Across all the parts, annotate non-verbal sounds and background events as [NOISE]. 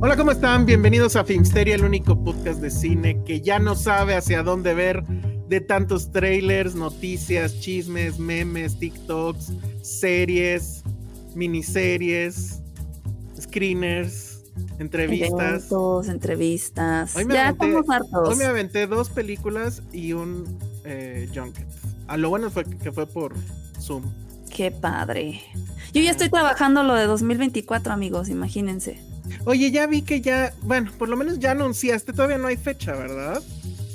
Hola, ¿cómo están? Bienvenidos a Filmsteria, el único podcast de cine que ya no sabe hacia dónde ver de tantos trailers, noticias, chismes, memes, TikToks, series, miniseries, screeners, entrevistas. Eventos, entrevistas. Hoy me ya aventé- estamos hartos. Hoy me aventé dos películas y un eh, junket. A lo bueno fue que fue por Zoom. Qué padre. Yo ya estoy trabajando lo de 2024, amigos, imagínense. Oye, ya vi que ya, bueno, por lo menos ya anunciaste, todavía no hay fecha, ¿verdad?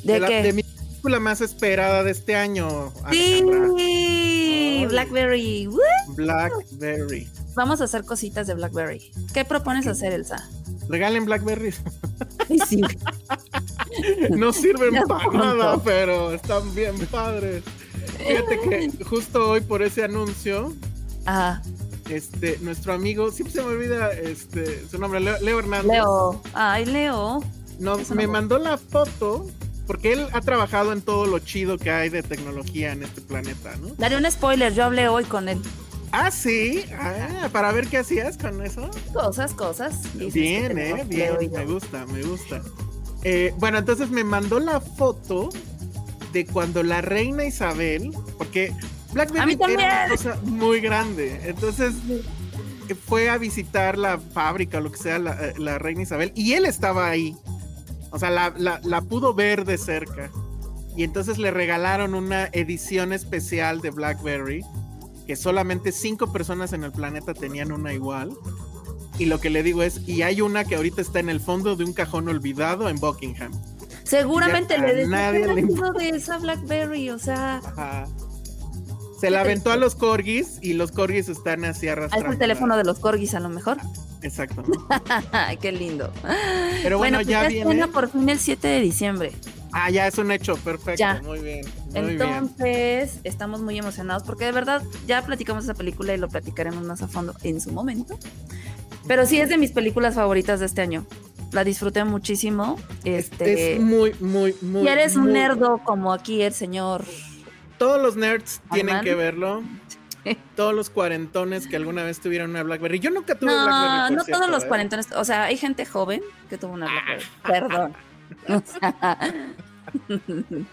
¿De, la- qué? de mi película más esperada de este año. Alejandra. Sí. Blackberry. ¡Woo! Blackberry. Vamos a hacer cositas de Blackberry. ¿Qué propones hacer, Elsa? Regalen Blackberry. Ay, sí. [LAUGHS] No sirven Ya para pronto. nada, pero están bien padres. Fíjate que justo hoy por ese anuncio, Ajá. Este, nuestro amigo, siempre se me olvida este, su nombre, Leo, Leo Hernández. Leo. Ay, Leo. nos- me mandó la foto porque él ha trabajado en todo lo chido que hay de tecnología en este planeta, ¿no? Daré un spoiler, yo hablé hoy con él. Ah, sí. Ah, para ver qué hacías con eso. Cosas, cosas. Bien, eh, bien, me gusta, me gusta. Eh, bueno, entonces me mandó la foto de cuando la reina Isabel, porque BlackBerry era una cosa muy grande, entonces fue a visitar la fábrica lo que sea la, eh, la reina Isabel y él estaba ahí, o sea, la, la- la pudo ver de cerca y entonces le regalaron una edición especial de BlackBerry que solamente cinco personas en el planeta tenían una igual. Y lo que le digo es, y hay una que ahorita está en el fondo de un cajón olvidado en Buckingham. Seguramente le decía nadie "¿Qué le era eso de esa Blackberry, o sea, Ajá. Se la aventó a los corgis y los corgis están así arrastrando. está el teléfono de los corgis a lo mejor. Exacto. [LAUGHS] Qué lindo. Pero bueno, pues ya estrena viene. por fin el 7 de diciembre. Ah, ya es un hecho, perfecto. Ya. Muy bien. Muy bien. Entonces, estamos muy emocionados porque de verdad ya platicamos esa película y lo platicaremos más a fondo en su momento. Pero sí es de mis películas favoritas de este año. La disfruté muchísimo. Este, Es muy, muy, muy. y eres un muy- nerdo como aquí el señor. Todos los nerds tienen que verlo. Todos los cuarentones que alguna vez tuvieron una Blackberry. Yo nunca tuve No, Blackberry. no cierto, todos los ¿eh? cuarentones. O sea, hay gente joven que tuvo una Blackberry. [LAUGHS] Perdón. [LAUGHS]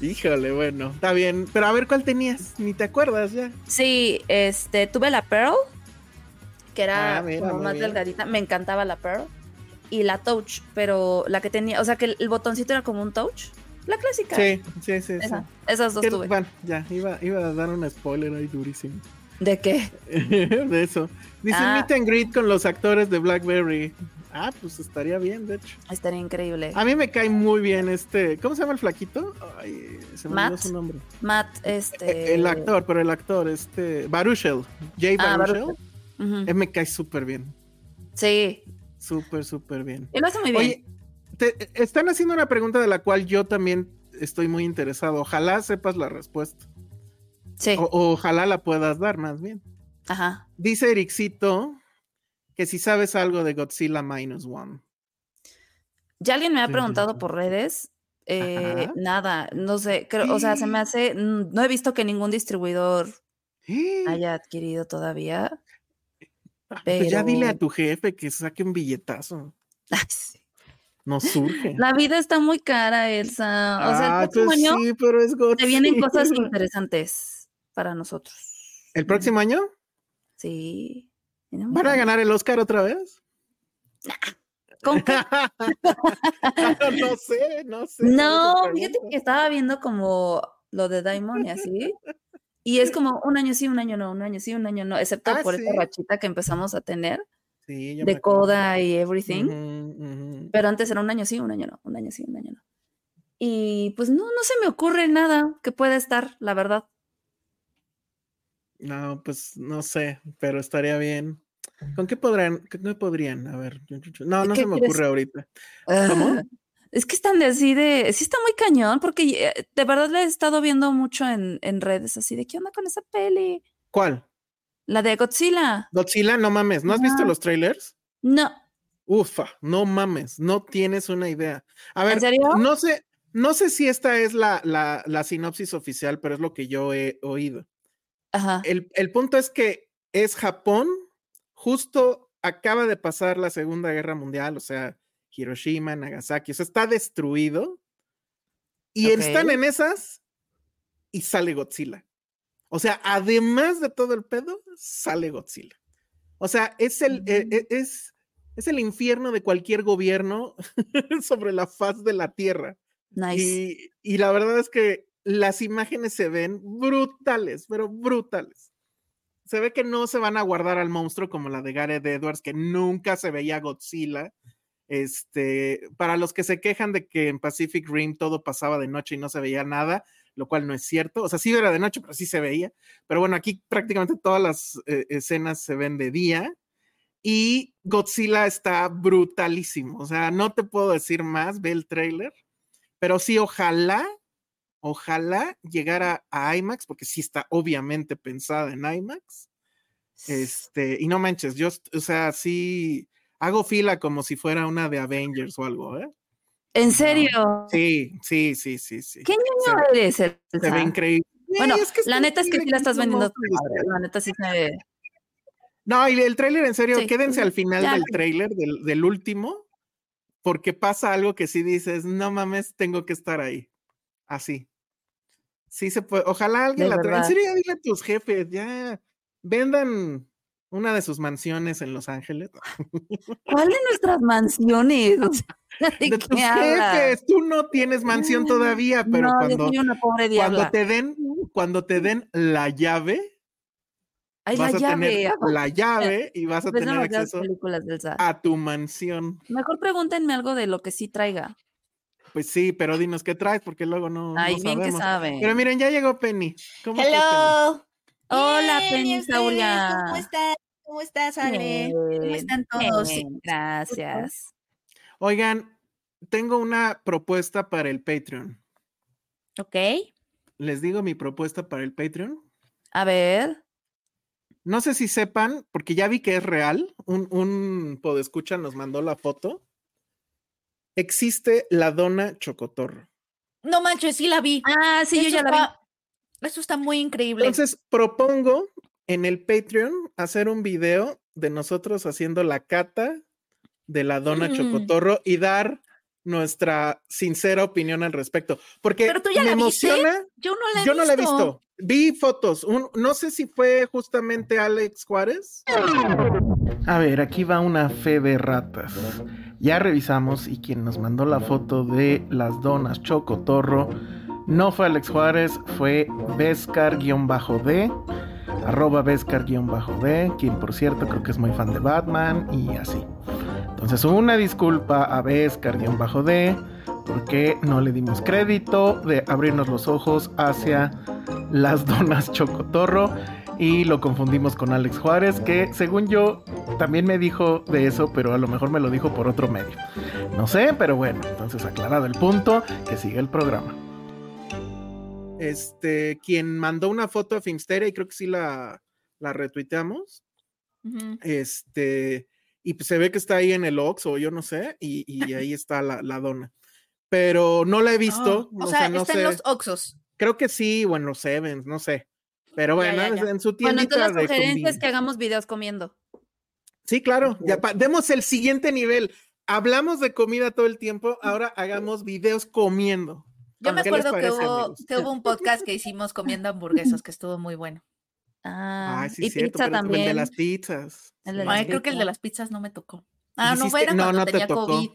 Híjole, bueno, está bien. Pero a ver cuál tenías. Ni te acuerdas ya. Sí, este, tuve la Pearl, que era Ah, mira, como más bien. delgadita. Me encantaba la Pearl. Y la Touch, pero la que tenía, o sea, que el, el botoncito era como un Touch. La clásica. Sí, sí, sí. sí. Esa- esas dos tuve. Bueno, ya, iba, iba a dar un spoiler ahí durísimo. ¿De qué? [LAUGHS] de eso. Dice Ah. meet and greet con los actores de Blackberry. Ah, pues estaría bien, de hecho. Estaría increíble. A mí me cae muy bien este. ¿Cómo se llama el flaquito? Ay, se me olvidó su nombre. Matt, este. El actor, pero el actor, este. Baruchel. Jay Ah, Baruchel. Baruchel. Él me cae súper bien. Sí. Súper, súper bien. Y lo hace muy bien. Oye, te están haciendo una pregunta de la cual yo también estoy muy interesado. Ojalá sepas la respuesta. sí. O, ojalá la puedas dar, más bien. Ajá. Dice Ericito que si sabes algo de Godzilla Minus One. Ya alguien me ha preguntado por redes. eh, nada, no sé, creo, o sea, se me hace, mm, no he visto que ningún distribuidor haya adquirido todavía. Pues ya dile a tu jefe que saque un billetazo. Ay, [LAUGHS] sí. No surge. La vida está muy cara, Elsa. O sea, Ah, el próximo pues año sí, pero es te vienen cosas interesantes para nosotros. ¿El próximo año? Sí. ¿Van a ganar el Oscar otra vez? ¿Con qué? [LAUGHS] no sé, no sé. No, fíjate que estaba viendo como lo de Diamond y así. Y es como un año sí, un año no, un año sí, un año no, excepto Ah, por esta rachita que empezamos a tener Sí, yo me de coda y everything. Pero antes era un año sí, un año no, un año sí, un año no. Y pues no, no se me ocurre nada que pueda estar, la verdad. No, pues no sé, pero estaría bien. ¿Con qué podrían? ¿Con qué podrían? A ver. yo- yo- yo- No, no ¿Qué se me crees? ocurre ahorita. Ah, Es que están de así de, sí está muy cañón, porque eh, de verdad le he estado viendo mucho en, en redes así de, ¿qué onda con esa peli? ¿Cuál? La de Godzilla. Godzilla, no mames. ¿No has visto los trailers? No, Ufa, no mames, no tienes una idea. A ver, ¿En serio? no sé, no sé si esta es la, la, la sinopsis oficial, pero es lo que yo he oído. ajá. El, el punto es que es Japón, justo acaba de pasar la Segunda Guerra Mundial, o sea, Hiroshima, Nagasaki, o sea, está destruido. Y están en esas y sale Godzilla. O sea, además de todo el pedo, sale Godzilla. O sea, es el, e- e- es, es el infierno de cualquier gobierno [LAUGHS] sobre la faz de la Tierra. Nice. Y, y la verdad es que las imágenes se ven brutales, pero brutales. Se ve que no se van a guardar al monstruo como la de Gareth Edwards, que nunca se veía Godzilla. Este, para los que se quejan de que en Pacific Rim todo pasaba de noche y no se veía nada, lo cual no es cierto. O sea, sí era de noche, pero sí se veía. Pero bueno, aquí prácticamente todas las eh, escenas se ven de día. Y Godzilla está brutalísimo. O sea, no te puedo decir más, ve el trailer. Pero sí, ojalá, ojalá llegara a IMAX, porque sí está obviamente pensada en IMAX. Este, y no manches, yo, o sea, sí hago fila como si fuera una de Avengers o algo, ¿eh? ¿En serio? Sí, sí, sí, sí, sí. ¿Qué Se niño ve- eres, Se ve increíble. Bueno, es que la neta es que sí la estás vendiendo. La neta sí se... No, y el tráiler, en serio, Sí, quédense al final ya. del tráiler, del, del último, porque pasa algo que sí dices, no mames, tengo que estar ahí. Así. Sí se puede. Ojalá alguien De la traiga. En serio, dile a tus jefes, ya vendan una de sus mansiones en Los Ángeles. ¿Cuál de nuestras mansiones? O sea, [LAUGHS] ¿De, tus hablas? jefes. Tú no tienes mansión todavía, pero no, cuando, yo soy una pobre cuando diabla. te den, cuando te den la llave, Ay, vas la a llave. tener la llave y [LAUGHS] vas a tener acceso a tu mansión. Mejor pregúntenme algo de lo que sí traiga. Pues sí, pero dinos qué traes, porque luego no, Ay, no bien que sabemos. saben. Pero miren, ya llegó Penny. ¿Cómo estás, Hello. Hola, Bien, Penny ¿y ustedes? Sauria. ¿Cómo estás? ¿Cómo estás, Ale? ¿Cómo están todos? bien, gracias. Oigan, tengo una propuesta para el Patreon. Ok. Les digo mi propuesta para el Patreon. A ver. No sé si sepan, porque ya vi que es real. Un, un podescucha nos mandó la foto. Existe la dona chocotorro. No manches, sí la vi. Ah, sí, yo ya la vi. Eso está muy increíble. Entonces, propongo en el Patreon hacer un video de nosotros haciendo la cata de la dona Mm. chocotorro y dar nuestra sincera opinión al respecto. Porque Pero tú ya me la viste. emociona. yo no la he Yo no la he visto. visto. Vi fotos. Un- no sé si fue justamente Alex Juárez. A ver, aquí va una fe de ratas. Ya revisamos y quien nos mandó la foto de las donas Chocotorro no fue Alex Juárez, fue Vescar-D, arroba Vescar-D, quien por cierto creo que es muy fan de Batman y así. Entonces una disculpa a Vescar-D porque no le dimos crédito de abrirnos los ojos hacia las donas Chocotorro y lo confundimos con Alex Juárez, que según yo también me dijo de eso, pero a lo mejor me lo dijo por otro medio. No sé, pero bueno, entonces aclarado el punto, que sigue el programa. Este, quien mandó una foto a Filmsteria y creo que sí la, la retuiteamos. Ujú. Este, y pues se ve que está ahí en el Ox o yo no sé, y, y [LAUGHS] ahí está la, la dona. Pero no la he visto. Oh, o sea, no está sé. en los Oxos. Creo que sí, o en los Sevens, no sé. Pero bueno, ya, es ya. en su Bueno, tiendita entonces la de sugerencia es que hagamos videos comiendo. Sí, claro. Ya demos el siguiente nivel. hablamos de comida todo el tiempo, ahora hagamos videos comiendo. Yo me ¿Qué les acuerdo que hubo, que hubo un podcast que hicimos comiendo hamburguesas que estuvo muy bueno. Ah, sí, y cierto, pizza pero el de también. las pizzas. El de sí. las Ay, creo que el de pizzas. las pizzas no me tocó. Ah, no, era no, cuando no te tenía tocó. COVID.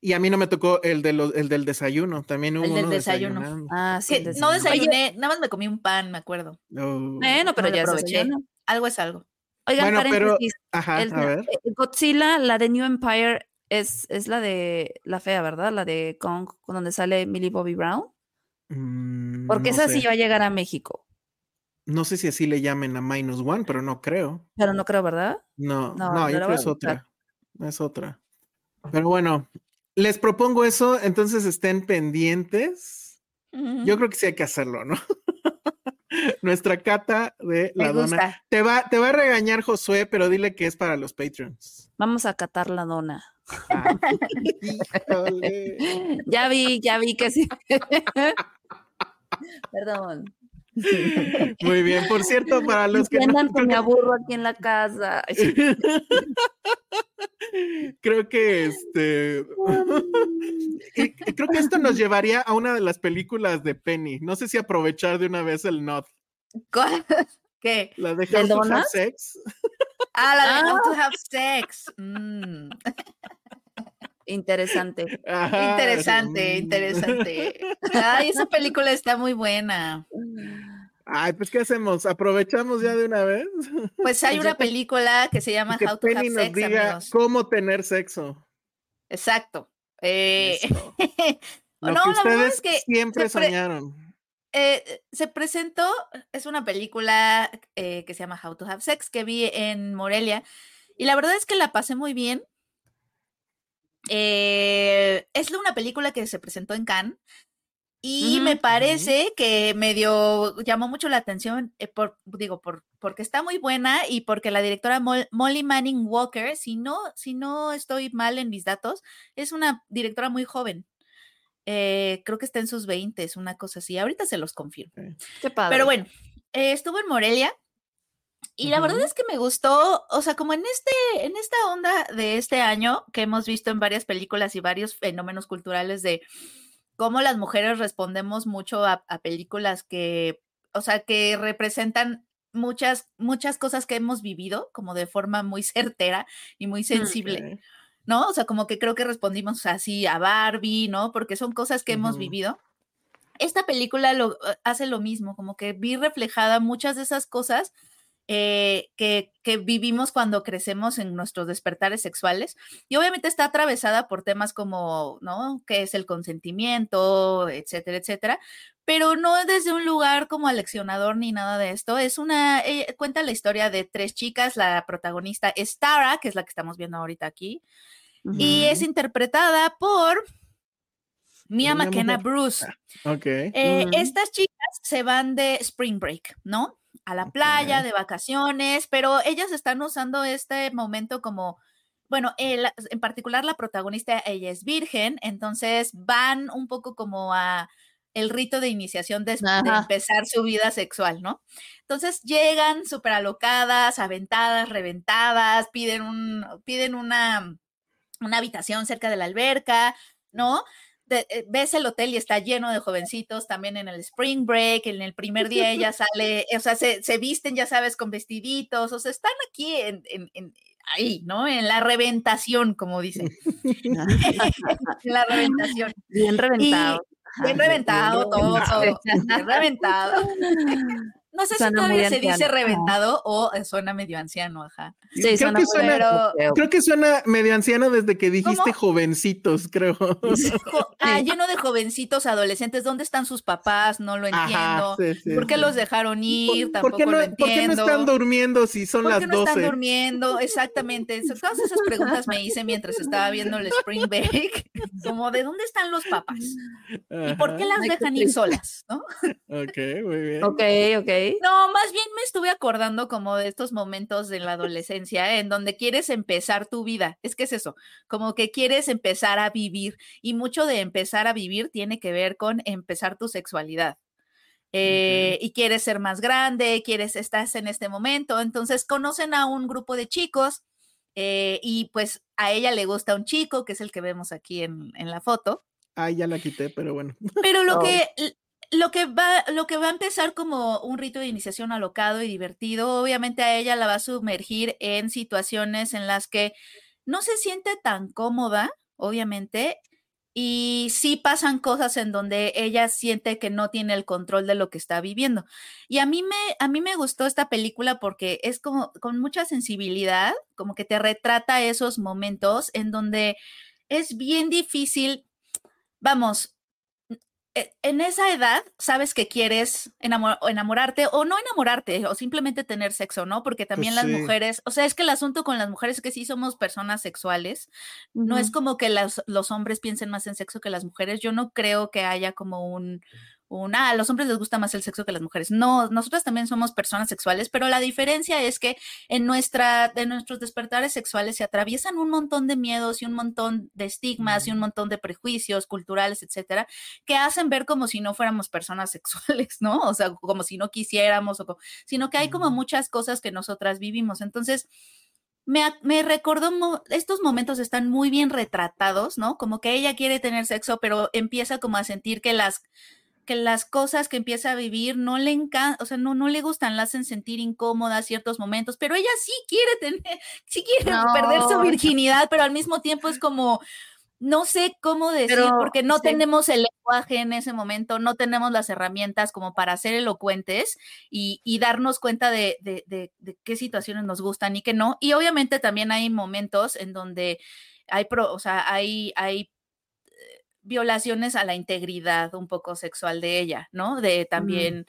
Y a mí no me tocó el, de los, el del desayuno, también hubo El del uno desayuno. Ah, sí. No desayuné, nada más me comí un pan, me acuerdo. Oh. Bueno, pero No ya aproveché. desayuno. Algo es algo. Oigan, Bueno, pero- paréntesis. Ajá, el- a ver. eh, Godzilla, la de New Empire, es, es la de la fea, ¿verdad? La de Kong, con donde sale Millie Bobby Brown. Mm, Porque no esa sé. sí va a llegar a México. No sé si así le llamen a Minus One, pero no creo. Pero no creo, ¿verdad? No, No, no, yo creo a es otra. Es otra. Pero bueno, les propongo eso, entonces estén pendientes. Yo creo que sí hay que hacerlo, ¿no? [LAUGHS] Nuestra cata de la Me dona. gusta. Te va, te va a regañar Josué, pero dile que es para los Patreons. Vamos a catar la dona. [LAUGHS] Ah. Ya vi, ya vi que sí. [LAUGHS] Perdón. Muy bien, por cierto, para los que no, que me aburro aquí en la casa. [LAUGHS] Creo que este creo que esto nos llevaría a una de las películas de Penny. No sé si aprovechar de una vez el not. ¿Qué? La de ¿De How to Have donas? Sex. Ah, la de How Ah. to Have Sex. Mm, Interesante. Ajá, Interesante, mm. interesante. [LAUGHS] Ay, esa película está muy buena. Ay, pues ¿qué hacemos? ¿Aprovechamos ya de una vez? Pues hay una película que se llama que How to Have nos Sex, diga amigos. cómo tener sexo. Exacto. Eh. [LAUGHS] Lo no, que la verdad es que siempre soñaron. eh, se presentó, es una película eh, que se llama How to Have Sex que vi en Morelia y la verdad es que la pasé muy bien. Eh, es una película que se presentó en Cannes y me parece que medio llamó mucho la atención, eh, por, digo, por, porque está muy buena y porque la directora Mol- Molly Manning Walker, si no, si no estoy mal en mis datos, es una directora muy joven. Eh, creo que está en sus 20, una cosa así. Ahorita se los confirmo. Qué padre. Pero bueno, estuvo en Morelia y la verdad Ujú. es que me gustó, o sea, como en este, en esta onda de este año que hemos visto en varias películas y varios fenómenos culturales de cómo las mujeres respondemos mucho a, a películas que, o sea, que representan muchas, muchas cosas que hemos vivido como de forma muy [LAUGHS] certera y muy sensible. Ok. ¿no? O sea, como que creo que respondimos así a Barbie, ¿no? Porque son cosas que hemos Ujú. vivido. Esta película lo, eh, hace lo mismo, como que vi reflejada muchas de esas cosas eh, que, que vivimos cuando crecemos en nuestros despertares sexuales. Y obviamente está atravesada por temas como, ¿no? ¿Qué es el consentimiento, etcétera, etcétera? Pero no desde un lugar como aleccionador ni nada de esto. Es una, eh, cuenta la historia de tres chicas. La protagonista es Tara, que es la que estamos viendo ahorita aquí y es interpretada por Mia McKenna. Bruce. Ok. Eh, Ujú. Estas chicas se van de spring break, ¿no? A la playa, de vacaciones, pero ellas están usando este momento como, bueno, el- en particular la protagonista, ella es virgen, entonces van un poco como a el rito de iniciación de, empezar su vida sexual, ¿no? Entonces llegan súper alocadas, aventadas, reventadas, piden, un, piden una, una habitación cerca de la alberca, ¿no? De- eh, ves el hotel y está lleno de jovencitos también en el spring break, en el primer día ella [LAUGHS] sale, o sea, se, se visten, ya sabes, con vestiditos, o sea, están aquí en, en- en- ahí, ¿no? En la reventación, como dicen. [LAUGHS] en la reventación. Bien reventado. Bien reventado, todo, todo. Bien reventado. No sé si Suena todavía se dice reventado o eh, suena medio anciano, ajá. Sí, Creo suena que suena- europeo. Creo que suena medio anciano desde que dijiste ¿Cómo? jovencitos, creo. [LAUGHS] Ah, lleno de jovencitos adolescentes. ¿Dónde están sus papás? No lo entiendo. Ajá, sí, sí, ¿Por qué sí. los dejaron ir? ¿Por- Tampoco ¿Por qué, no, lo por qué no entiendo. están durmiendo si son ¿Por las qué no están 12? durmiendo? Exactamente. Todas esas preguntas me hice mientras estaba viendo el Spring Break. Como, ¿de dónde están los papás? ¿Y por qué las dejan ir solas? ¿no? Ok, muy bien. Ok, ok. No, más bien me estuve acordando como de estos momentos de la adolescencia en donde quieres empezar tu vida. Es que es eso, como que quieres empezar a vivir y mucho de empezar a vivir tiene que ver con empezar tu sexualidad. Eh, Y quieres ser más grande, quieres, estás en este momento, entonces conocen a un grupo de chicos eh, y pues a ella le gusta un chico, que es el que vemos aquí en, en la foto. Ah, ya la quité, pero bueno. Pero lo que lo que va lo que va a empezar como un rito de iniciación alocado y divertido, obviamente a ella la va a sumergir en situaciones en las que no se siente tan cómoda, obviamente, y sí pasan cosas en donde ella siente que no tiene el control de lo que está viviendo. Y a mí me, a mí me gustó esta película porque es como con mucha sensibilidad, como que te retrata esos momentos en donde es bien difícil, vamos, en esa edad sabes que quieres enamorarte o no enamorarte o simplemente tener sexo, ¿no? Porque pues también las mujeres, o sea, es que el asunto con las mujeres es que sí somos personas sexuales, no es como que los hombres piensen más en sexo que las mujeres, yo no creo que haya como un, a los hombres les gusta más el sexo que las mujeres. No, nosotras también somos personas sexuales, pero la diferencia es que en nuestra, de nuestros despertares sexuales se atraviesan un montón de miedos y un montón de estigmas y un montón de prejuicios culturales, etcétera, que hacen ver como si no fuéramos personas sexuales, ¿no? O sea, como si no quisiéramos, o sino que hay como muchas cosas que nosotras vivimos. Entonces, me, me, recordó, estos momentos están muy bien retratados, ¿no? Como que ella quiere tener sexo, pero empieza como a sentir que las que las cosas que empieza a vivir no le encantan, o sea, no, no le gustan, la hacen sentir incómoda ciertos momentos, pero ella sí quiere [LAUGHS] tener, sí quiere perder su virginidad, pero al mismo tiempo es como, no sé cómo decir, porque no tenemos el lenguaje en ese momento, no tenemos las herramientas como para ser elocuentes y, y darnos cuenta de, de, de, de, qué situaciones nos gustan y qué no. Y obviamente también hay momentos en donde hay, pro, o sea, hay, hay violaciones a la integridad un poco sexual de ella, ¿no? De también...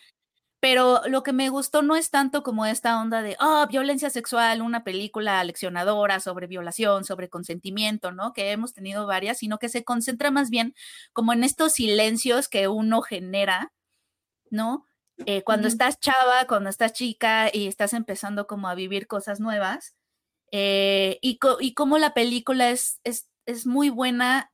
Pero lo que me gustó no es tanto como esta onda de, oh, violencia sexual, una película leccionadora sobre violación, sobre consentimiento, ¿no? Que hemos tenido varias, sino que se concentra más bien como en estos silencios que uno genera, ¿no? Eh, cuando estás chava, cuando estás chica y estás empezando como a vivir cosas nuevas, eh, y, y como la película es, es, es muy buena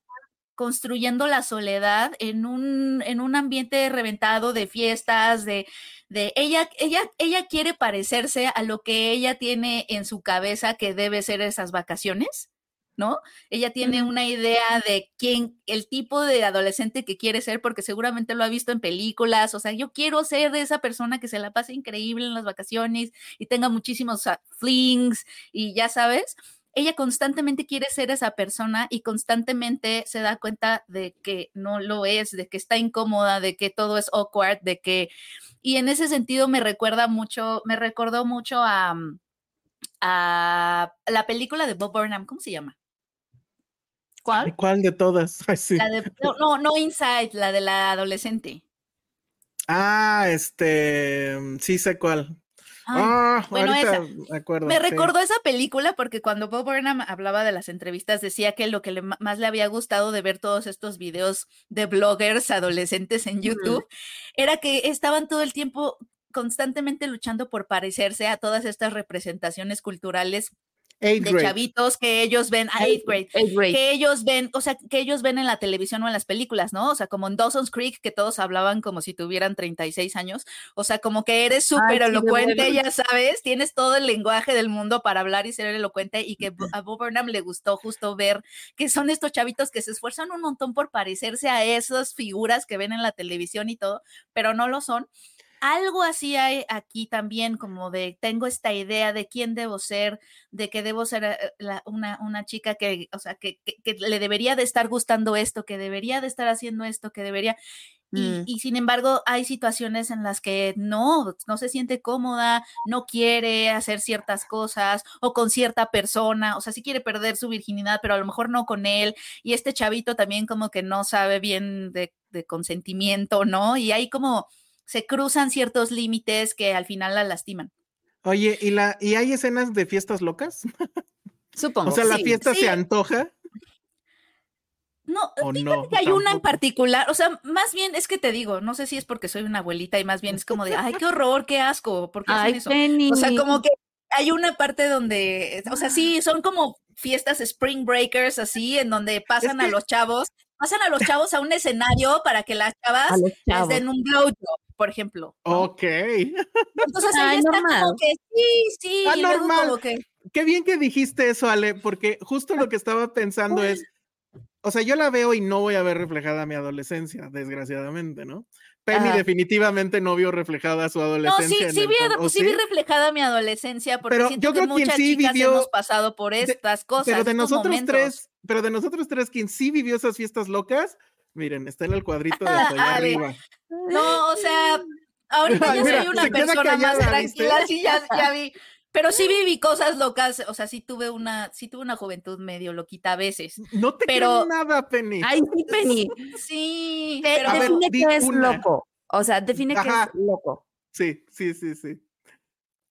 construyendo la soledad en un, en un ambiente reventado de fiestas, de, de ella, ella, ella quiere parecerse a lo que ella tiene en su cabeza que debe ser esas vacaciones. ¿no? Ella tiene una idea de quién, el tipo de adolescente que quiere ser, porque seguramente lo ha visto en películas, o sea, yo quiero ser de esa persona que se la pase increíble en las vacaciones y tenga muchísimos flings y ya sabes, ella constantemente quiere ser esa persona y constantemente se da cuenta de que no lo es, de que está incómoda, de que todo es awkward, de que... Y en ese sentido me recuerda mucho, me recordó mucho a, mm, a la película de Bob Burnham, ¿cómo se llama? ¿Cuál? ¿Cuál de todas? [LAUGHS] no, no, Inside, la de la adolescente. Ah, este, sí sé cuál. Ah, bueno, esa. Me, recordó esa película porque cuando Bob Burnham hablaba de las entrevistas decía que lo que más le había gustado de ver todos estos videos de bloggers adolescentes en YouTube era que estaban todo el tiempo constantemente luchando por parecerse a todas estas representaciones culturales de chavitos que ellos ven a eighth grade, que ellos ven, o sea, que ellos ven en la televisión o en las películas, ¿no? O sea, como en Dawson's Creek, que todos hablaban como si tuvieran 36 años, o sea, como que eres súper elocuente, ya sabes, tienes todo el lenguaje del mundo para hablar y ser elocuente y que a Bob Burnham le gustó justo ver que son estos chavitos que se esfuerzan un montón por parecerse a esas figuras que ven en la televisión y todo, pero no lo son algo así hay aquí también, como de tengo esta idea de quién debo ser, de que debo ser eh, una, una, chica que, o sea, que, que, le debería de estar gustando esto, que debería de estar haciendo esto, que debería. Y, mm. y, sin embargo, hay situaciones en las que no, no se siente cómoda, no quiere hacer ciertas cosas o con cierta persona, o sea, sí quiere perder su virginidad, pero a lo mejor no con él. Y este chavito también como que no sabe bien de, de consentimiento, ¿no? Y hay como se cruzan ciertos límites que al final la lastiman. Oye, ¿y, la, ¿y hay escenas de fiestas locas? [LAUGHS] Supongo. O sea, la fiesta se antoja. No, no que hay una en particular, o sea, más bien es que te digo, no sé si es porque soy una abuelita y más bien es como de, ay, qué horror, qué asco, porque ay, eso? O sea, como que hay una parte donde, o sea, sí, son como fiestas spring breakers así, en donde pasan a los chavos, pasan a los chavos a un escenario para que las chavas les den un blowjob por ejemplo. Ok. Entonces ahí está como que sí, sí, anormal. Como que, qué bien que dijiste eso, Ale, porque justo lo que estaba pensando es, o sea, yo la veo y no voy a ver reflejada mi adolescencia, desgraciadamente, ¿no? Penny Ajá. definitivamente no vio reflejada su No, adolescencia. sí, en sí el vi, con- ¿o sí vi reflejada mi adolescencia, porque Pero siento yo que creo que muchas sí chicas vivió- hemos pasado por estas cosas. Pero de nosotros momentos. tres, pero de nosotros tres, quien sí vivió esas fiestas locas, miren, está en el cuadrito de hasta [LAUGHS] allá arriba. No, o sea, ahorita ya Mira, soy una persona más tranquila, ¿viste? sí, ya, ya vi. Pero sí [LAUGHS] viví cosas locas, o sea, sí tuve una, sí tuve una juventud medio loquita a veces. No te Pero- creo nada, Penny. Ay, sí, Penny. Sí, De- pero A ver, define di qué es una. loco. O sea, define qué Ajá. es loco. Sí, sí, sí, sí.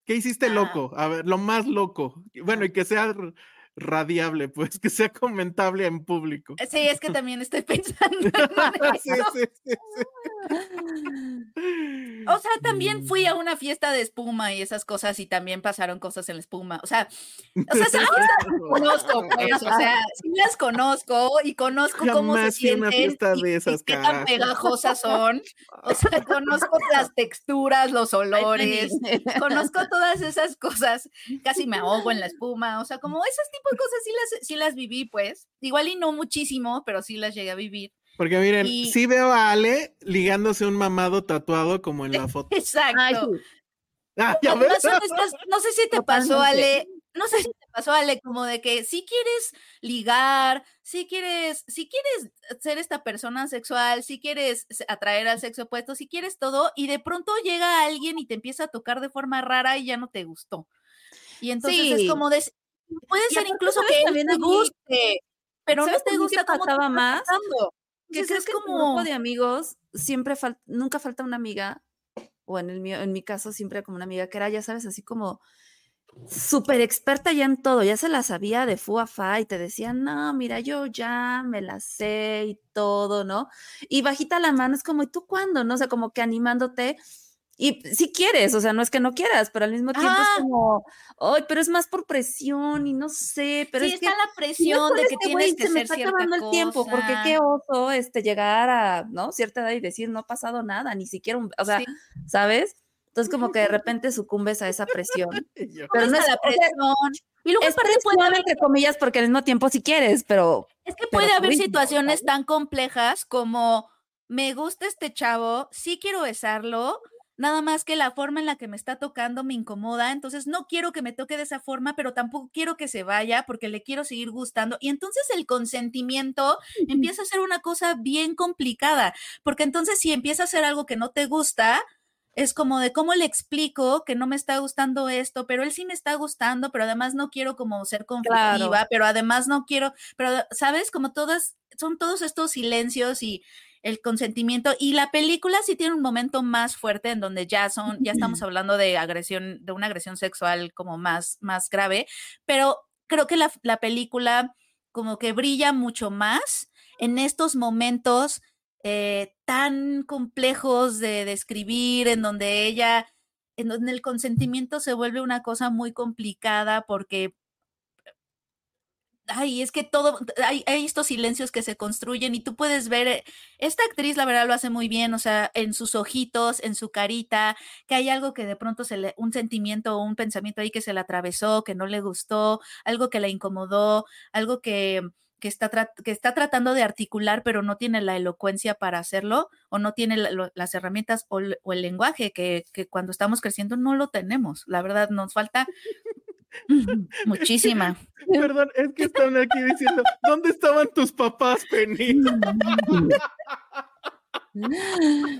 ¿Qué hiciste Ah. loco? A ver, lo más loco. Bueno, y que sea radiable, pues, que sea comentable en público. sí, es que también estoy pensando en [LAUGHS] eso. sí, sí, sí. O sea, también fui Mm. a una fiesta de espuma y esas cosas y también pasaron cosas en la espuma. O sea, [LAUGHS] o sea, esas conozco, pues, o sea, sí las conozco y conozco cómo se Jamás fui a una sienten fiesta y, de y esas, qué tan pegajosas son. [LAUGHS] O sea, conozco las texturas, los olores, conozco todas esas cosas. Casi me ahogo en la espuma. O sea, como esos tipos de cosas sí las, sí las viví, pues. Igual y no muchísimo, pero sí las llegué a vivir. Porque miren, Y- sí veo a Ale ligándose un mamado tatuado como en la [LAUGHS] foto. Exacto. Ay, sí. Ah, ya Además, ves. son estas- no sé si te pasó. Ale, no sé si te pasó, Ale, como de que si quieres ligar, si quieres, si quieres ser esta persona sexual, si quieres se- atraer al sexo opuesto, si quieres todo, y de pronto llega alguien y te empieza a tocar de forma rara y ya no te gustó. Y entonces Sí. es como de, puede Y ser incluso ¿sabes que también te guste, pero no ¿Sabes te gusta cómo pasaba más? Que Entonces creo es que en un grupo como, de amigos siempre fal- nunca falta una amiga, o en el mío, en mi caso siempre como una amiga que era, ya sabes, así como súper experta ya en todo, ya se la sabía de fu a fa y te decía, no, mira, yo ya me la sé y todo, ¿no? Y bajita la mano es como, ¿y tú cuándo? No o sea, como que animándote. Y si quieres, o sea, no es que no quieras, pero al mismo tiempo es como, ay, pero es más por presión y no sé, pero sí, es que está la presión de que este tienes que se me está acabando el tiempo, porque qué oso este llegar a, ¿no? Cierta edad y decir no ha pasado nada, ni siquiera un, o sea, Sí. ¿sabes? Entonces como que de [LAUGHS] repente sucumbes a esa presión. Pero no es, la presión. Y luego es aparte puede haber entre comillas porque al mismo tiempo si quieres, pero Es que puede haber ritmo, situaciones ¿sabes? tan complejas como me gusta este chavo, sí quiero besarlo, nada más que la forma en la que me está tocando me incomoda, entonces no quiero que me toque de esa forma, pero tampoco quiero que se vaya porque le quiero seguir gustando. Y entonces el consentimiento empieza a ser una cosa bien complicada, porque entonces si empieza a hacer algo que no te gusta, es como de cómo le explico que no me está gustando esto, pero él sí me está gustando, pero además no quiero como ser conflictiva, pero además no quiero, pero sabes, como todas, son todos estos silencios y el consentimiento y la película sí tiene un momento más fuerte en donde ya son, ya estamos hablando de agresión, de una agresión sexual como más, más grave, pero creo que la, la película como que brilla mucho más en estos momentos eh, tan complejos de describir, en donde ella, en donde el consentimiento se vuelve una cosa muy complicada porque, ay, es que todo, hay, hay estos silencios que se construyen y tú puedes ver, eh, esta actriz la verdad lo hace muy bien, o sea, en sus ojitos, en su carita, que hay algo que de pronto se le, un sentimiento o un pensamiento ahí que se le atravesó, que no le gustó, algo que la incomodó, algo que que está, que está tratando de articular, pero no tiene la elocuencia para hacerlo, o no tiene la- lo- las herramientas o, el- o el lenguaje que, que cuando estamos creciendo no lo tenemos. La verdad, nos falta [LAUGHS] [LAUGHS] muchísima. [LAUGHS] Perdón, es que están aquí diciendo, ¿dónde estaban tus papás, Penny? [LAUGHS]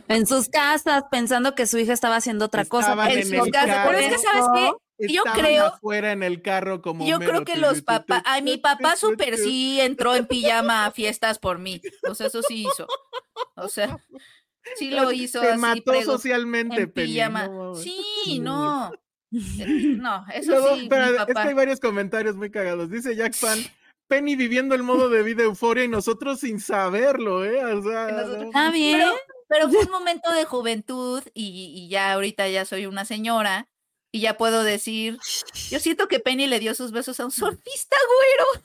en sus casas pensando que su hija estaba haciendo otra cosa. Estaban En en su su el casa, pero es que, ¿sabes qué? Yo creo- afuera en el carro como Yo creo que los papás, ay, mi papá [LAUGHS] súper sí entró en pijama a fiestas por mí. O sea, eso sí hizo. O sea, sí lo hizo Te así. mató prego- socialmente, en Penny. pijama. no sí, no. Eh, No, [LAUGHS] eso Luego, sí, espera, mi es que hay varios comentarios muy cagados. Dice Jack Fan, Penny viviendo el modo de vida euforia y nosotros sin saberlo, ¿eh? O sea, nosotros-. Está bien. Pero, pero fue un [LAUGHS] momento de juventud y, y ya ahorita ya soy una señora y ya puedo decir, yo siento que Penny le dio sus besos a un surfista, güero.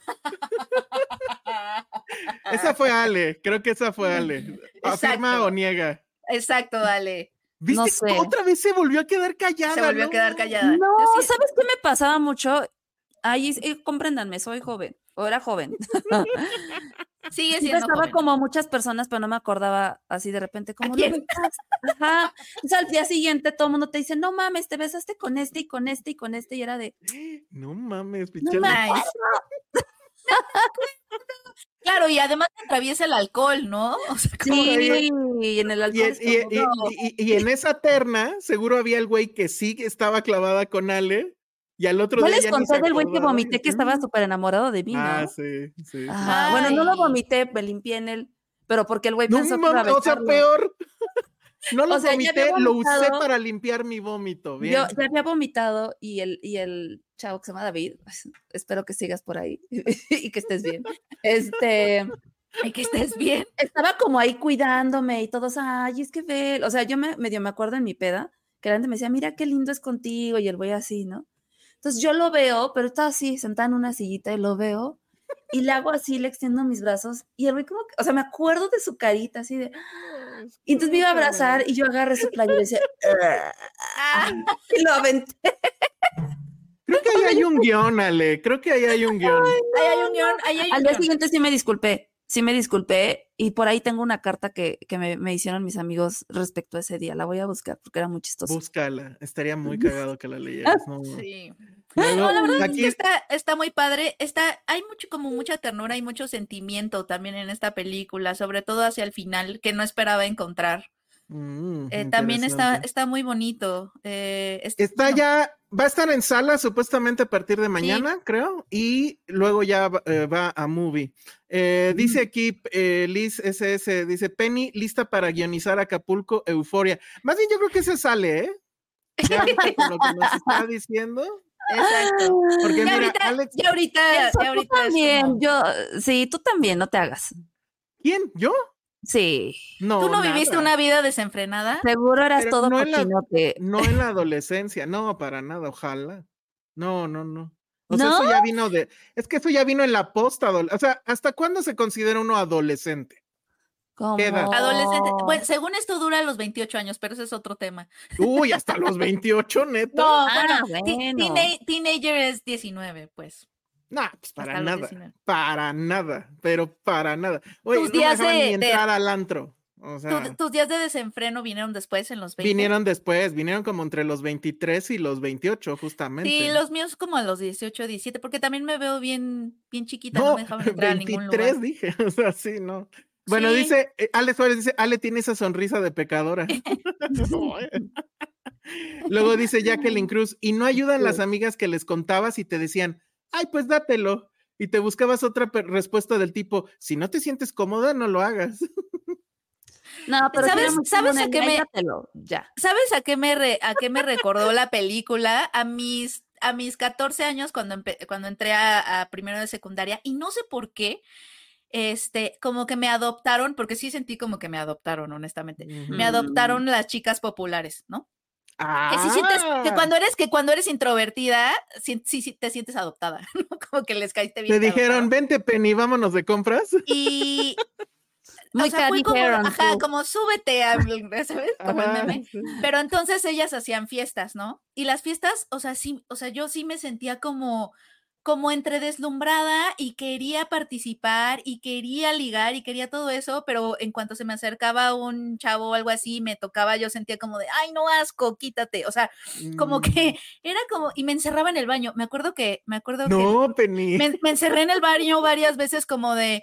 Esa fue Ale, creo que esa fue Ale. [LAUGHS] ¿Afirma Exacto. o niega? Exacto, dale. ¿Viste? No sé. Otra vez se volvió a quedar callada. Se volvió a quedar callada. No, ¿sabes qué me pasaba mucho? Ay, eh, compréndanme, soy joven, o era joven. [LAUGHS] Sigue siendo estaba joven. como muchas personas, pero no me acordaba así de repente como. Ajá. Entonces al día siguiente todo el mundo te dice, no mames, te besaste con este y con este y con este, y era de, [GASPS] No mames, no pinche. [LAUGHS] [LAUGHS] Claro, y además te atraviesa el alcohol, ¿no? [LAUGHS] O sea, Sí, y en el alcohol. y- como, y- "No". y- y en esa terna, seguro había el güey que sí estaba clavada con Ale. Y al otro Yo día les conté del güey que vomité que estaba súper enamorado de mí, ¿no? Ah, sí, sí. sí. Ajá, Bueno, no lo vomité, me limpié en él, pero porque el güey No pensó que iba a o sea, peor. No lo O sea, vomité, lo usé para limpiar mi vómito. Bien. Yo ya había vomitado y el, y el chavo que se llama David, pues, espero que sigas por ahí [LAUGHS] y que estés bien. Este, Ay, que estés bien. estaba como ahí cuidándome y todos, ay, es que ve, o sea, yo me medio me acuerdo en mi peda, que la gente me decía, mira qué lindo es contigo y el güey así, ¿no? Entonces yo lo veo, pero estaba así, sentada en una sillita y lo veo y le hago así, le extiendo mis brazos y el güey como que, o sea, me acuerdo de su carita así de, [GASPS] y entonces me iba a abrazar y yo agarré su playera y decía, [LAUGHS] Ah, [LAUGHS] y lo aventé. Creo que ahí hay un guion, Ale. Creo que ahí hay un guion. ahí hay un guion, ahí hay un Al día guion. siguiente sí me disculpé, sí me disculpé y por ahí tengo una carta que, que me, me hicieron mis amigos respecto a ese día. La voy a buscar porque era muy chistoso. Búscala. Estaría muy [LAUGHS] cagado que la leyeras. No. Sí. Luego, No, la verdad es aquí, que está, está muy padre. Está, hay mucho, como mucha ternura y mucho sentimiento también en esta película, sobre todo hacia el final, que no esperaba encontrar. Mm, Eh, también está, está muy bonito. eh, es- Está ya, va a estar en sala supuestamente a partir de mañana, creo, y luego ya va, eh, va a movie. Dice aquí eh, Liz SS, dice Penny, lista para guionizar Acapulco, Euforia. Más bien yo creo que se sale, ¿eh? Ya [LAUGHS] lo que nos está diciendo. Exacto. Porque Ya mira, ahorita, Alex, ya ahorita, Eso, ya tú ahorita es también, como- yo, sí, tú también, no te hagas. ¿quién? ¿Yo? Sí, No. ¿Tú no viviste una vida desenfrenada? seguro eras Pero todo no en la-. No en la adolescencia, [LAUGHS] no, para nada, ojalá. No, no, no. O sea, ¿No? eso ya vino de, es que eso ya vino en la posta, o sea, ¿hasta cuándo se considera uno adolescente? Como... Adolescente. Bueno, según esto dura los 28 años, pero ese es otro tema. Uy, hasta [LAUGHS] los 28, neta. No, Ah, bueno, ti- bueno. teena- teenager es 19, pues. Nah, pues para hasta nada. 19. Para nada, pero para nada. Oye, Tus no me días dejaban de- ni de- entrar al antro. O sea, tus días de desenfreno vinieron después en los 20. vinieron después, vinieron como entre los 23 y los 28, justamente. Sí, los míos como a los 18, 17, porque también me veo bien, bien chiquita, no, No, me dejaban entrar a ningún 23 lugar. dije, [LAUGHS] o sea, sí, no. Bueno, Sí. dice, eh, Ale Suárez dice, Ale tiene esa sonrisa de pecadora. [LAUGHS] Eh. Luego dice Jacqueline Cruz, y no ayudan las amigas que les contabas y te decían, ay, pues dátelo. Y te buscabas otra respuesta del tipo, si no te sientes cómoda, no lo hagas. No, pero ¿Sabes- sabes a qué "Ay, me- dátelo", Ya. ¿Sabes a qué me re- a qué me recordó la película? A mis a mis 14 años cuando empe- cuando entré a, a primero de secundaria y no sé por qué este como que me adoptaron porque sí sentí como que me adoptaron honestamente. Me Mm. adoptaron las chicas populares, ¿no? Ah, Que sí sientes que cuando eres que cuando eres introvertida sí, sí, sí te sientes adoptada, [LAUGHS] ¿no? Como que les caíste bien. te dijeron, vente Penny, vámonos de compras. y Muy o sea, fue como, ajá, tú. como súbete, a- [LAUGHS] ¿sabes? Como el Ajá, meme. sí. Pero entonces ellas hacían fiestas, ¿no? Y las fiestas, o sea, sí, o sea, yo sí me sentía como, como entre deslumbrada y quería participar y quería ligar y quería todo eso, pero en cuanto se me acercaba un chavo o algo así, me tocaba, yo sentía como de, ay, no asco, quítate. O sea, como Mm. que [LAUGHS] era como, y me encerraba en el baño. Me acuerdo que, me acuerdo que No, Penny. me, me encerré en el baño varias veces como de,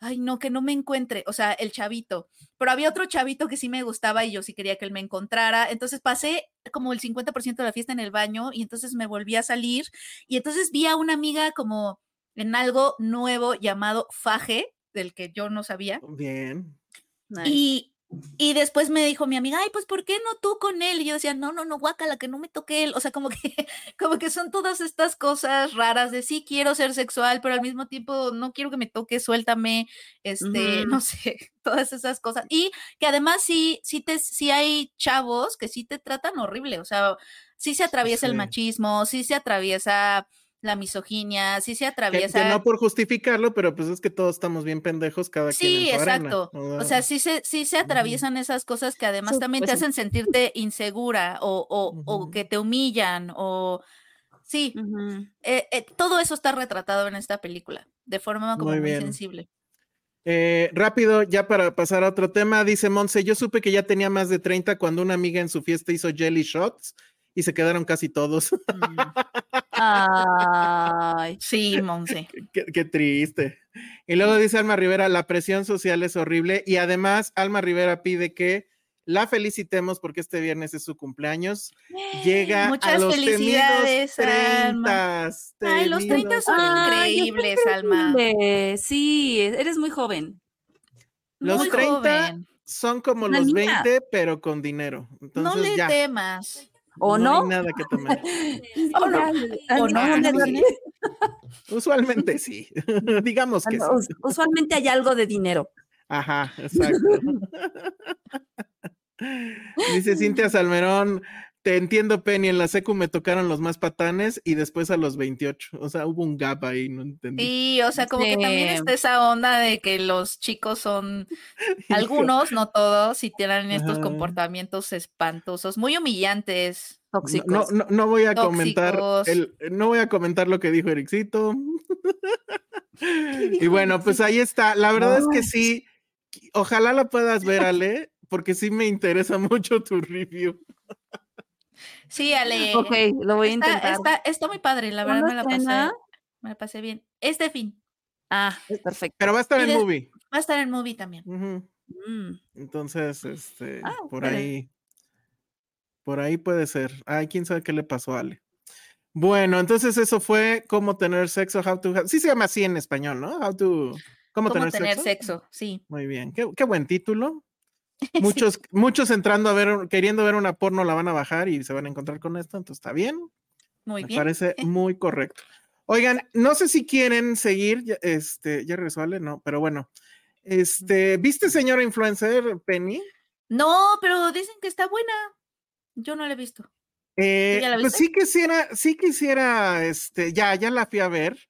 ay, no, que no me encuentre, o sea, el chavito. Pero había otro chavito que sí me gustaba y yo sí quería que él me encontrara. Entonces pasé como el 50% de la fiesta en el baño y entonces me volví a salir y entonces vi a una amiga como en algo nuevo llamado faje, del que yo no sabía. Bien. Nice. Y, y después me dijo mi amiga, ay, pues ¿por qué no tú con él? Y yo decía, no, no, no, guácala, que no me toque él. O sea, como que, [LAUGHS] como que son todas estas cosas raras de sí quiero ser sexual, pero al mismo tiempo no quiero que me toque, suéltame, este, no sé, [LAUGHS] todas esas cosas. Y que además sí, sí te, sí hay chavos que sí te tratan horrible. O sea, sí se atraviesa el machismo, sí se atraviesa la misoginia, sí se atraviesa. que no por justificarlo, pero pues es que todos estamos bien pendejos cada quien. Sí, en su arena, exacto. O sea, sí se, sí se atraviesan esas cosas que además Sí, también pues te sí. hacen sentirte insegura o, o, o que te humillan o Sí, eh, eh, todo eso está retratado en esta película, de forma como Muy sensible. Eh, rápido, ya para pasar a otro tema, dice Monse, yo supe que ya tenía más de 30 cuando una amiga en su fiesta hizo jelly shots y se quedaron casi todos. Ay, Sí, Monse. qué, qué triste. Y luego dice Alma Rivera, la presión social es horrible y además Alma Rivera pide que la felicitemos porque este viernes es su cumpleaños. Llega a Muchas los felicidades, temidos Alma. 30. Ay, los 30 son Ay, increíbles, Alma. Sí, eres muy joven. Los Muy 30 joven. son como Una los niña. 20, pero con dinero. Entonces no le ya. temas. ¿O hay no? nada que temer. [LAUGHS] ¿O no? ¿O no? [LAUGHS] Usualmente sí. [LAUGHS] Digamos que sí. Us- Usualmente hay algo de dinero. Ajá, exacto. Dice Cintia Salmerón, te entiendo, Penny, en la secu me tocaron los más patanes y después a los 28. O sea, hubo un gap ahí, no entendí. Sí, o sea, como que también está esa onda de que los chicos son, [LAUGHS] algunos, no todos, y tienen estos Ajá. comportamientos espantosos, muy humillantes. Tóxicos. no, no, no voy a comentar el, no voy a comentar lo que dijo Ericito. y bueno, pues ahí está. La verdad es que sí. Ojalá la puedas ver, Ale, porque sí me interesa [LAUGHS] mucho tu review. Sí, Ale. Ok, lo voy a Está, intentar. está, está muy padre, la verdad ¿Cuándo me la pasé, me la pasé bien. Este fin, Ah, perfecto. Pero va a estar Y en movie. va a estar en movie también. Mm. Entonces, este, Ah, por vale. ahí, por ahí puede ser. Ay, quién sabe qué le pasó a Ale. Bueno, entonces eso fue cómo tener sexo, how to have- sí se llama así en español, ¿no? How to, cómo, Cómo tener, tener sexo. sexo, sí. Muy bien, qué, qué buen título. [LAUGHS] Muchos, muchos entrando a ver, queriendo ver una porno, la van a bajar y se van a encontrar con esto, entonces está bien. Muy Me bien. parece [LAUGHS] muy correcto. Oigan, no sé si quieren seguir, este, ya regresó Ale, no, pero bueno. Este, ¿viste señora influencer Penny? No, pero dicen que está buena. Yo no la he visto. Eh, ya la pues sí quisiera, sí quisiera, este, ya, ya la fui a ver.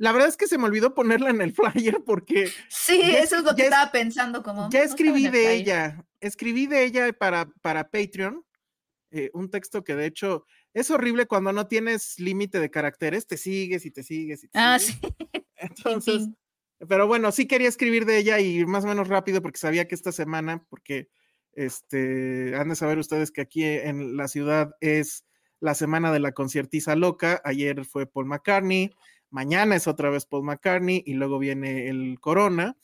La verdad es que se me olvidó ponerla en el [LAUGHS] flyer porque Sí, eso es lo que es- estaba pensando como. ya "Mm, no estaba escribí el de flyer". ella, escribí de ella para, para Patreon, eh, un texto que de hecho es horrible cuando no tienes límite de caracteres, te sigues y te sigues y te Ah, sigues. sí. [LAUGHS] [LAUGHS] Entonces, pero bueno, sí quería escribir de ella y más o menos rápido porque sabía que esta semana, porque este, han de saber ustedes que aquí en la ciudad es la semana de la conciertiza loca. Ayer fue Paul McCartney, mañana es otra vez Paul McCartney y luego viene el Corona.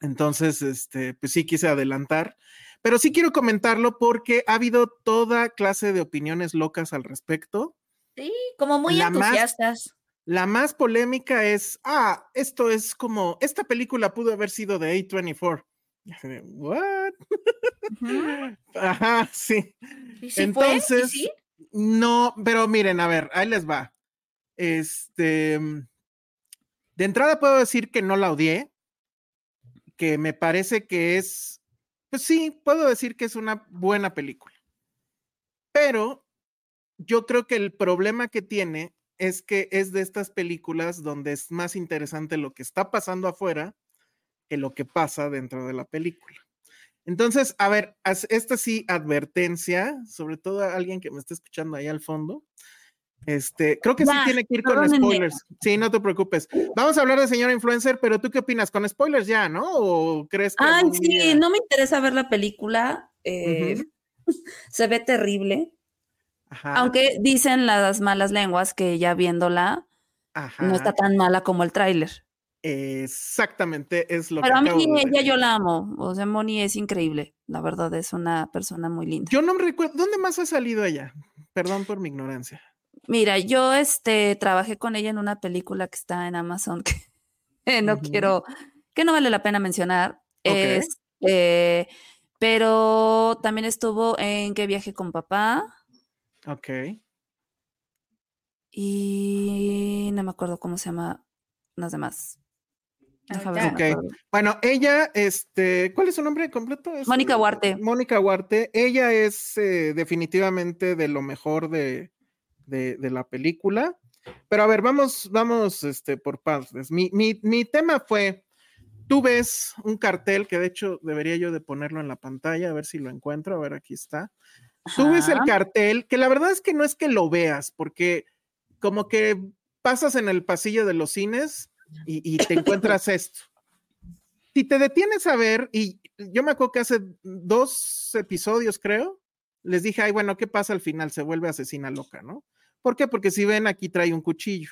Entonces, este, pues sí quise adelantar, pero sí quiero comentarlo porque ha habido toda clase de opiniones locas al respecto. Sí, como muy La más- entusiastas. La más polémica es, ah, esto es como, esta película pudo haber sido de A24. Y así de, ¿What? [LAUGHS] Ajá, sí. ¿Y sí fue? ¿Y Entonces, sí? no, pero miren, a ver, ahí les va. Este, mm, de entrada puedo decir que no la odié, que me parece que es, pues sí, puedo decir que es una buena película. Pero yo creo que el problema que tiene es que es de estas películas donde es más interesante lo que está pasando afuera que lo que pasa dentro de la película. Entonces, a ver, esta sí, advertencia, sobre todo a alguien que me está escuchando ahí al fondo. Este, creo que sí tiene que ir con spoilers. Sí, no te preocupes. Vamos a hablar de señora influencer, pero ¿tú qué opinas? ¿Con spoilers ya, no? ¿O crees que Ay, sí, día- no me interesa ver la película. eh, [LAUGHS] Se ve terrible. Ajá, Aunque dicen las malas lenguas que ya viéndola no está tan mala como el tráiler. Exactamente, es lo Pero a que mí acabo ella yo la amo. O sea, Moni es increíble. La verdad es una persona muy linda. Yo no me recuerdo, ¿dónde más ha salido ella? Perdón por mi ignorancia. Mira, yo este trabajé con ella en una película que está en Amazon [LAUGHS] que no quiero, que no vale la pena mencionar. Ok. Es, eh, pero también estuvo en Que viaje con papá Ok. y no me acuerdo cómo se llama las demás. Deja ver si me Ok. acuerdo. Bueno, ella, este, ¿cuál es su nombre completo? Mónica Huarte. Mónica Huarte. Ella es eh, definitivamente de lo mejor de, de, de la película. Pero a ver, vamos, vamos este, por partes. Mi, mi, mi tema fue, tú ves un cartel que de hecho debería yo de ponerlo en la pantalla, a ver si lo encuentro, a ver, aquí está. Tú ves el Ajá. cartel, que la verdad es que no es que lo veas, porque como que pasas en el pasillo de los cines y, te encuentras [LAUGHS] esto. Si te detienes a ver, y yo me acuerdo que hace dos episodios, creo, les dije, ay, bueno, ¿qué pasa al final? Se vuelve asesina loca, ¿no? ¿Por qué? Porque si ven, aquí trae un cuchillo.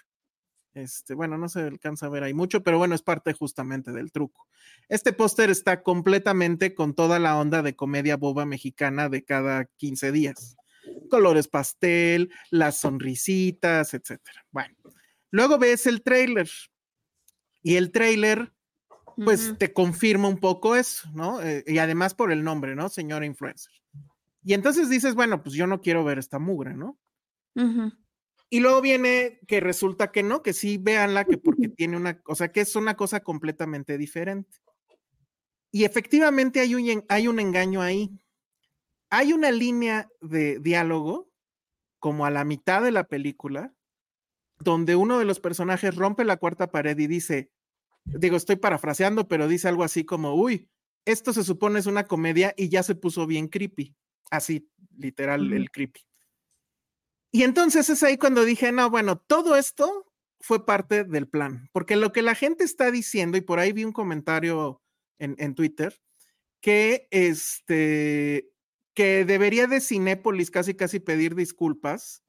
Este, bueno, no se alcanza a ver ahí mucho, pero bueno, es parte justamente del truco. Este póster está completamente con toda la onda de comedia boba mexicana de cada 15 días. Colores pastel, las sonrisitas, etcétera. Bueno, luego ves el trailer y el trailer pues te confirma un poco eso, ¿no? Eh, y además por el nombre, ¿no? Señora influencer. Y entonces dices, bueno, pues yo no quiero ver esta mugre, ¿no? Y luego viene que resulta que no, que sí, véanla, que porque [LAUGHS] tiene una, o sea, que es una cosa completamente diferente. Y efectivamente hay un, hay un engaño ahí. Hay una línea de diálogo, como a la mitad de la película, donde uno de los personajes rompe la cuarta pared y dice, digo, estoy parafraseando, pero dice algo así como, uy, esto se supone es una comedia y ya se puso bien creepy. Así, literal, el creepy. Y entonces es ahí cuando dije, no, bueno, todo esto fue parte del plan, porque lo que la gente está diciendo, y por ahí vi un comentario en, Twitter, que este, que debería de Cinépolis casi casi pedir disculpas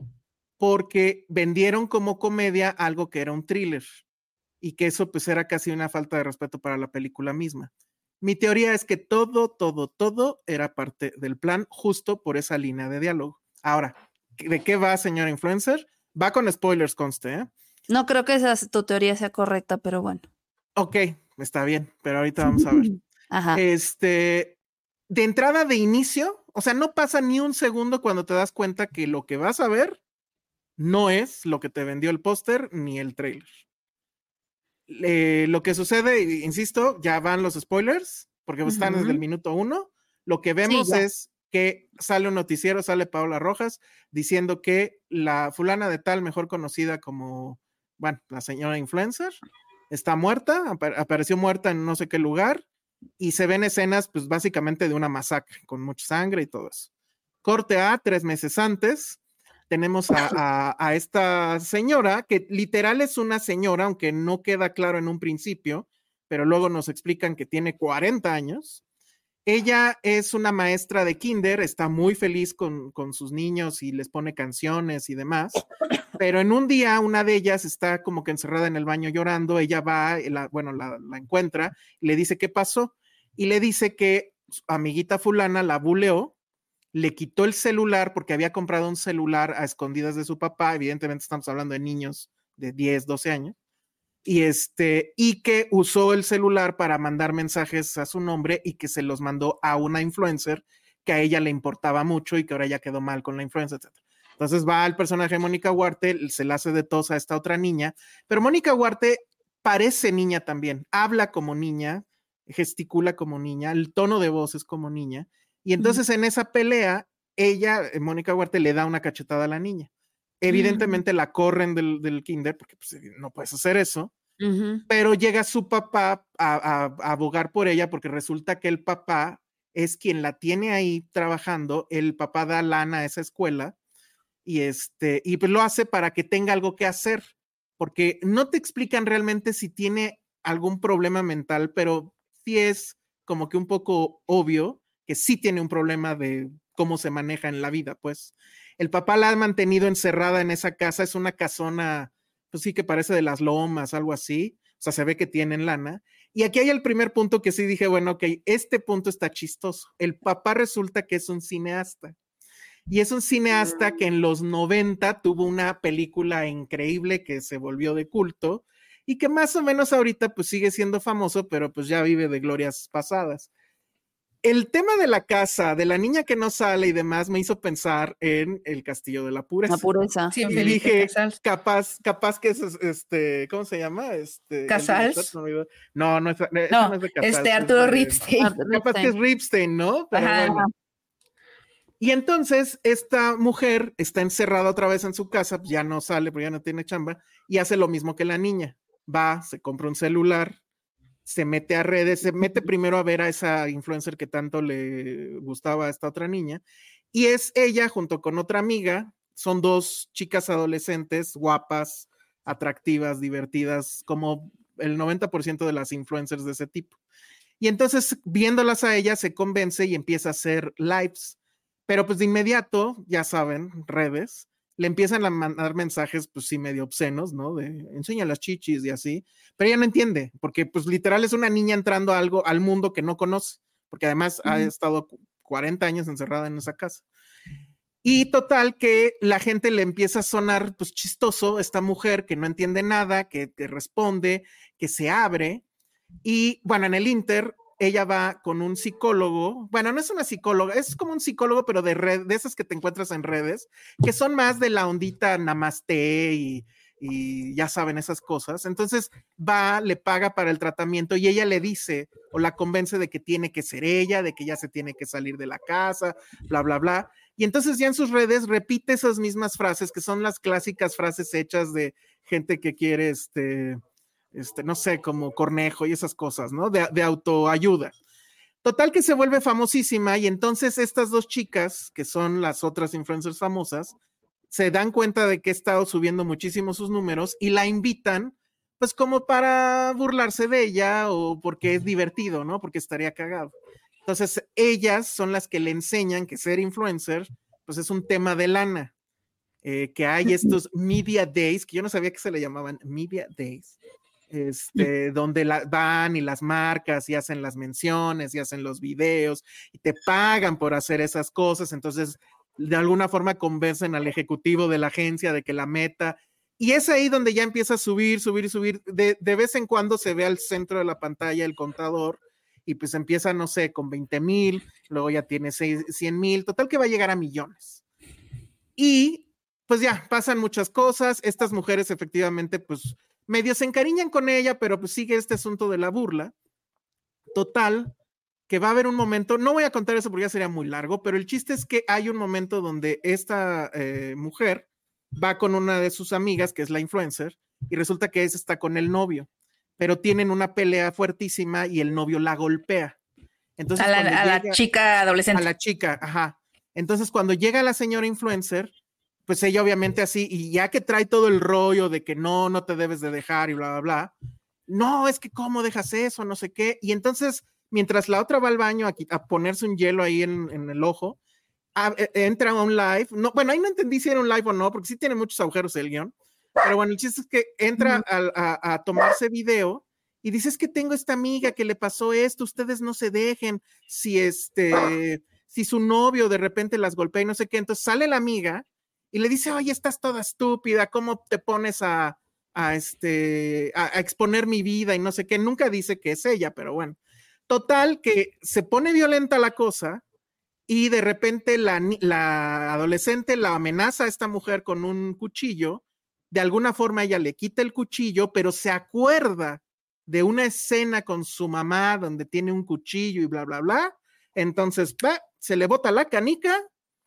porque vendieron como comedia algo que era un thriller y que eso pues era casi una falta de respeto para la película misma. Mi teoría es que todo, todo, todo era parte del plan justo por esa línea de diálogo. Ahora, ¿de qué va, señora influencer? Va con spoilers, conste, ¿eh? No creo que esa tu teoría sea correcta, pero bueno. Ok, está bien, pero ahorita vamos a ver. [LAUGHS] Ajá. Este, de entrada de inicio, o sea, no pasa ni un segundo cuando te das cuenta que lo que vas a ver no es lo que te vendió el póster ni el trailer. lo que sucede, insisto, ya van los spoilers, porque están desde el minuto uno. Lo que vemos es que sale un noticiero, sale Paola Rojas diciendo que la fulana de tal, mejor conocida como, bueno, la señora influencer, está muerta, apareció muerta en no sé qué lugar y se ven escenas, pues básicamente de una masacre con mucha sangre y todo eso. Corte A, tres meses antes, tenemos a, [LAUGHS] a, esta señora que literal es una señora, aunque no queda claro en un principio, pero luego nos explican que tiene 40 años ella es una maestra de kinder, está muy feliz con, sus niños y les pone canciones y demás, pero en un día una de ellas está como que encerrada en el baño llorando, ella va, la, bueno, la, encuentra, le dice qué pasó y le dice que su amiguita fulana la buleó, le quitó el celular porque había comprado un celular a escondidas de su papá, evidentemente estamos hablando de niños de 10, 12 años, y este y que usó el celular para mandar mensajes a su nombre y que se los mandó a una influencer que a ella le importaba mucho y que ahora ya quedó mal con la influencer, etc. Entonces va el personaje de Mónica Huarte, se la hace de tos a esta otra niña, pero Mónica Huarte parece niña también, habla como niña, gesticula como niña, el tono de voz es como niña, y entonces en esa pelea, ella, eh, Mónica Huarte, le da una cachetada a la niña. Evidentemente la corren del, kinder porque pues, eh, no puedes hacer eso, pero llega su papá a, abogar por ella porque resulta que el papá es quien la tiene ahí trabajando, el papá da lana a esa escuela y este y pues lo hace para que tenga algo que hacer, porque no te explican realmente si tiene algún problema mental, pero sí es como que un poco obvio que sí tiene un problema de cómo se maneja en la vida, pues. El papá la ha mantenido encerrada en esa casa, es una casona, pues sí que parece de las lomas, algo así. O sea, se ve que tienen lana. Y aquí hay el primer punto que sí dije, bueno, ok, este punto está chistoso. El papá resulta que es un cineasta. Y es un cineasta que en los 90 tuvo una película increíble que se volvió de culto y que más o menos ahorita pues sigue siendo famoso, pero pues ya vive de glorias pasadas el tema de la casa, de la niña que no sale y demás, me hizo pensar en el castillo de la pureza. La pureza. Sí, y dije, capaz, capaz que es este, ¿cómo se llama? Este. Casals. No, no es, no, no es de Casals. Este Arturo Ripstein. Capaz que es Ripstein, ¿no? Y entonces esta mujer está encerrada otra vez en su casa, pues ya no sale, porque ya no tiene chamba, y hace lo mismo que la niña. Va, se compra un celular, se mete a redes, se mete primero a ver a esa influencer que tanto le gustaba a esta otra niña, y es ella junto con otra amiga, son dos chicas adolescentes guapas, atractivas, divertidas, como el 90% de las influencers de ese tipo. Y entonces, viéndolas a ellas, se convence y empieza a hacer lives. Pero pues de inmediato, ya saben, redes, le empiezan a mandar mensajes, pues sí, medio obscenos, ¿no? De enseña las chichis y así. Pero ella no entiende, porque pues literal es una niña entrando a algo, al mundo que no conoce, porque además ha estado 40 años encerrada en esa casa. Y total que la gente le empieza a sonar pues chistoso esta mujer que no entiende nada, que, que responde, que se abre. Y bueno, en el Inter ella va con un psicólogo, bueno, no es una psicóloga, es como un psicólogo, pero de red, de esas que te encuentras en redes, que son más de la ondita namaste y, y ya saben esas cosas. Entonces va, le paga para el tratamiento y ella le dice o la convence de que tiene que ser ella, de que ya se tiene que salir de la casa, bla, bla, bla. Y entonces ya en sus redes repite esas mismas frases que son las clásicas frases hechas de gente que quiere, este, este, no sé, como cornejo y esas cosas, ¿no? De, de autoayuda. Total que se vuelve famosísima y entonces estas dos chicas, que son las otras influencers famosas, se dan cuenta de que ha estado subiendo muchísimo sus números y la invitan, pues como para burlarse de ella o porque es divertido, ¿no? Porque estaría cagado. Entonces, ellas son las que le enseñan que ser influencer, pues es un tema de lana. Eh, que hay estos media days, que yo no sabía que se le llamaban media days, este, donde van y las marcas y hacen las menciones y hacen los videos y te pagan por hacer esas cosas. Entonces, de alguna forma convencen al ejecutivo de la agencia de que la meta. Y es ahí donde ya empieza a subir, subir subir. De, de vez en cuando se ve al centro de la pantalla el contador y pues empieza, no sé, con 20 mil, luego ya tiene 100 mil, total que va a llegar a millones. Y pues ya, pasan muchas cosas. Estas mujeres efectivamente pues medio se encariñan con ella, pero pues sigue este asunto de la burla. Total, que va a haber un momento, no voy a contar eso porque ya sería muy largo, pero el chiste es que hay un momento donde esta eh, mujer va con una de sus amigas, que es la influencer, y resulta que esa está con el novio, pero tienen una pelea fuertísima y el novio la golpea. Entonces, a la, a la chica adolescente. A la chica, ajá. Entonces, cuando llega la señora influencer, pues ella obviamente así, y ya que trae todo el rollo de que no, no te debes de dejar y bla, bla, bla, no, es que cómo dejas eso, no sé qué, y entonces mientras la otra va al baño a, a ponerse un hielo ahí en, en el ojo, a, e, entra a un live. No, bueno, ahí no entendí si era un live o no, porque sí tiene muchos agujeros el guion. Pero bueno, el chiste es que entra a, a, tomarse video y dices que tengo esta amiga que le pasó esto, ustedes no se dejen, si este, si su novio de repente las golpea y no sé qué, entonces sale la amiga y le dice, oye, estás toda estúpida, ¿cómo te pones a, este, a, exponer mi vida y no sé qué? Nunca dice que es ella, pero bueno. Total, que se pone violenta la cosa y de repente la, adolescente la amenaza a esta mujer con un cuchillo. De alguna forma ella le quita el cuchillo, pero se acuerda de una escena con su mamá donde tiene un cuchillo y bla, bla, bla. Entonces, se le bota la canica.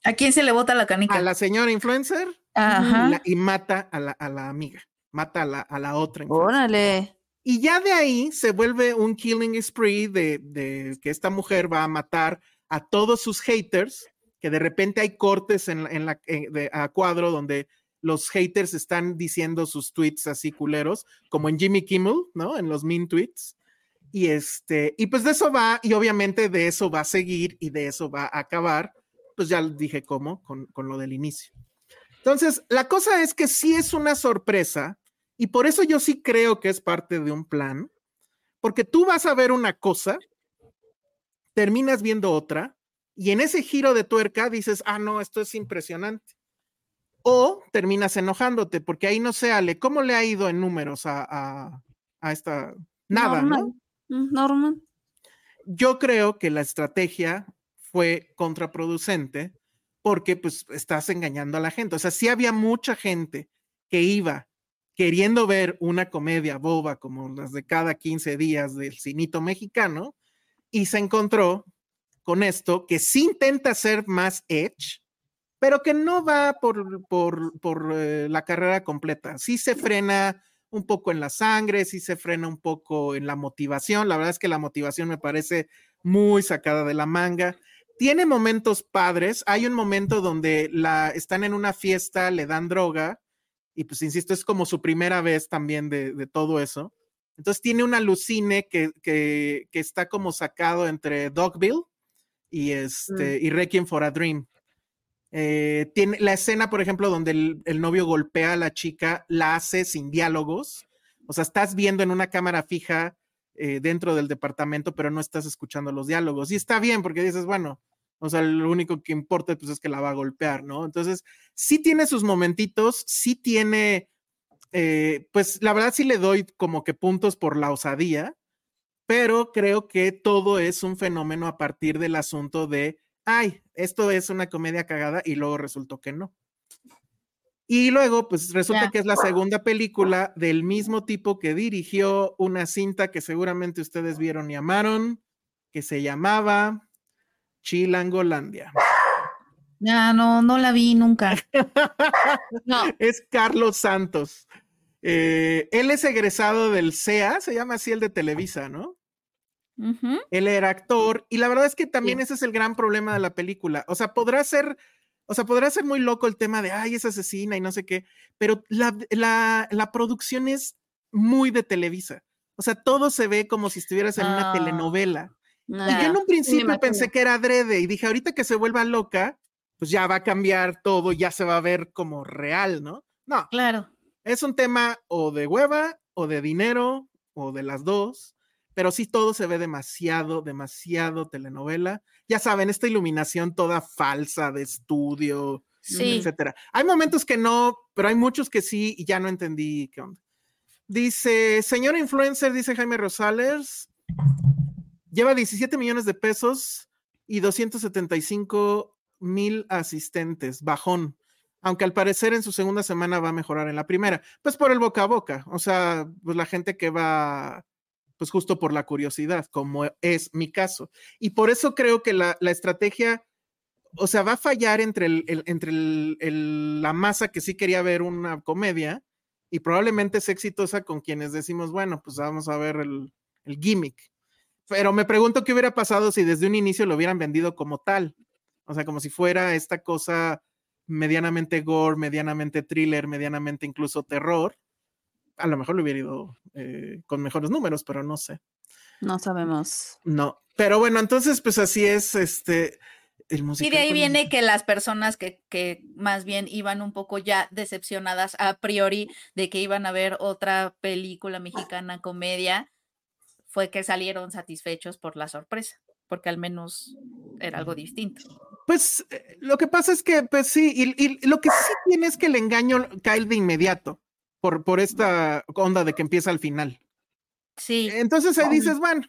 ¿A quién se le bota la canica? A la señora influencer Ajá. y, la, y mata a la, a la, amiga, mata a la, a la otra. Influencer. Órale. Y ya de ahí se vuelve un killing spree de, de, que esta mujer va a matar a todos sus haters, que de repente hay cortes en, en la, en, de, a cuadro donde los haters están diciendo sus tweets así culeros, como en Jimmy Kimmel, ¿no? En los mean tweets. Y este, y pues de eso va, y obviamente de eso va a seguir y de eso va a acabar. Pues ya dije cómo, con, con lo del inicio. Entonces, la cosa es que sí es una sorpresa y por eso yo sí creo que es parte de un plan, porque tú vas a ver una cosa, terminas viendo otra, y en ese giro de tuerca dices, ah, no, esto es impresionante. O terminas enojándote, porque ahí no sé, Ale, ¿cómo le ha ido en números a, a, a esta? Nada, Normal. ¿no? Normal. Yo creo que la estrategia fue contraproducente porque pues estás engañando a la gente. O sea, sí había mucha gente que iba queriendo ver una comedia boba como las de cada 15 días del cinito mexicano y se encontró con esto que sí intenta ser más edge, pero que no va por, por, por eh, la carrera completa. Sí se frena un poco en la sangre, sí se frena un poco en la motivación. La verdad es que la motivación me parece muy sacada de la manga. Tiene momentos padres. Hay un momento donde la, están en una fiesta, le dan droga, y pues insisto, es como su primera vez también de, de todo eso. Entonces tiene un alucine que, que, que, está como sacado entre Dogville y, este, mm. y Requiem for a Dream. Eh, tiene la escena, por ejemplo, donde el, el, novio golpea a la chica, la hace sin diálogos. O sea, estás viendo en una cámara fija eh, dentro del departamento, pero no estás escuchando los diálogos. Y está bien, porque dices, bueno, o sea, lo único que importa pues, es que la va a golpear, ¿no? Entonces, sí tiene sus momentitos, sí tiene, eh, pues la verdad sí le doy como que puntos por la osadía, pero creo que todo es un fenómeno a partir del asunto de ay, esto es una comedia cagada y luego resultó que no. Y luego, pues resulta que es la segunda película del mismo tipo que dirigió una cinta que seguramente ustedes vieron y amaron, que se llamaba Chilangolandia. Ya, no, no la vi nunca. [LAUGHS] no. Es Carlos Santos. Eh, él es egresado del CEA, se llama así el de Televisa, ¿no? Él era actor y la verdad es que también ese es el gran problema de la película. O sea, podrá ser, o sea, podrá ser muy loco el tema de, ay, es asesina y no sé qué, pero la, la, la producción es muy de Televisa. O sea, todo se ve como si estuvieras en una ah. Y yo en un principio pensé que era adrede y dije, ahorita que se vuelva loca, pues ya va a cambiar todo, ya se va a ver como real, ¿no? No. Claro. Es un tema o de hueva o de dinero o de las dos pero sí todo se ve demasiado, demasiado telenovela. Ya saben, esta iluminación toda falsa de estudio, etcétera. Hay momentos que no, pero hay muchos que sí y ya no entendí qué onda. Dice, señor influencer, dice Jaime Rosales, lleva 17 millones de pesos y 275 mil asistentes, bajón. Aunque al parecer en su segunda semana va a mejorar en la primera. Pues por el boca a boca. O sea, pues la gente que va pues justo por la curiosidad, como es mi caso. Y por eso creo que la, estrategia, o sea, va a fallar entre, el, entre la masa que sí quería ver una comedia y probablemente es exitosa con quienes decimos, bueno, pues vamos a ver el, el gimmick. Pero me pregunto qué hubiera pasado si desde un inicio lo hubieran vendido como tal. O sea, como si fuera esta cosa medianamente gore, medianamente thriller, medianamente incluso terror a lo mejor lo hubiera ido eh, con mejores números, pero no sé. No sabemos. No, pero bueno, entonces pues así es este el musical. Y de ahí viene que las personas que, que más bien iban un poco ya decepcionadas a priori de que iban a ver otra película mexicana comedia, fue que salieron satisfechos por la sorpresa, porque al menos era algo distinto. Pues eh, lo que pasa es que, pues sí, y, y, lo que sí tiene es que el engaño cae de inmediato por, por esta onda de que empieza al final. Sí. Entonces ahí dices, bueno,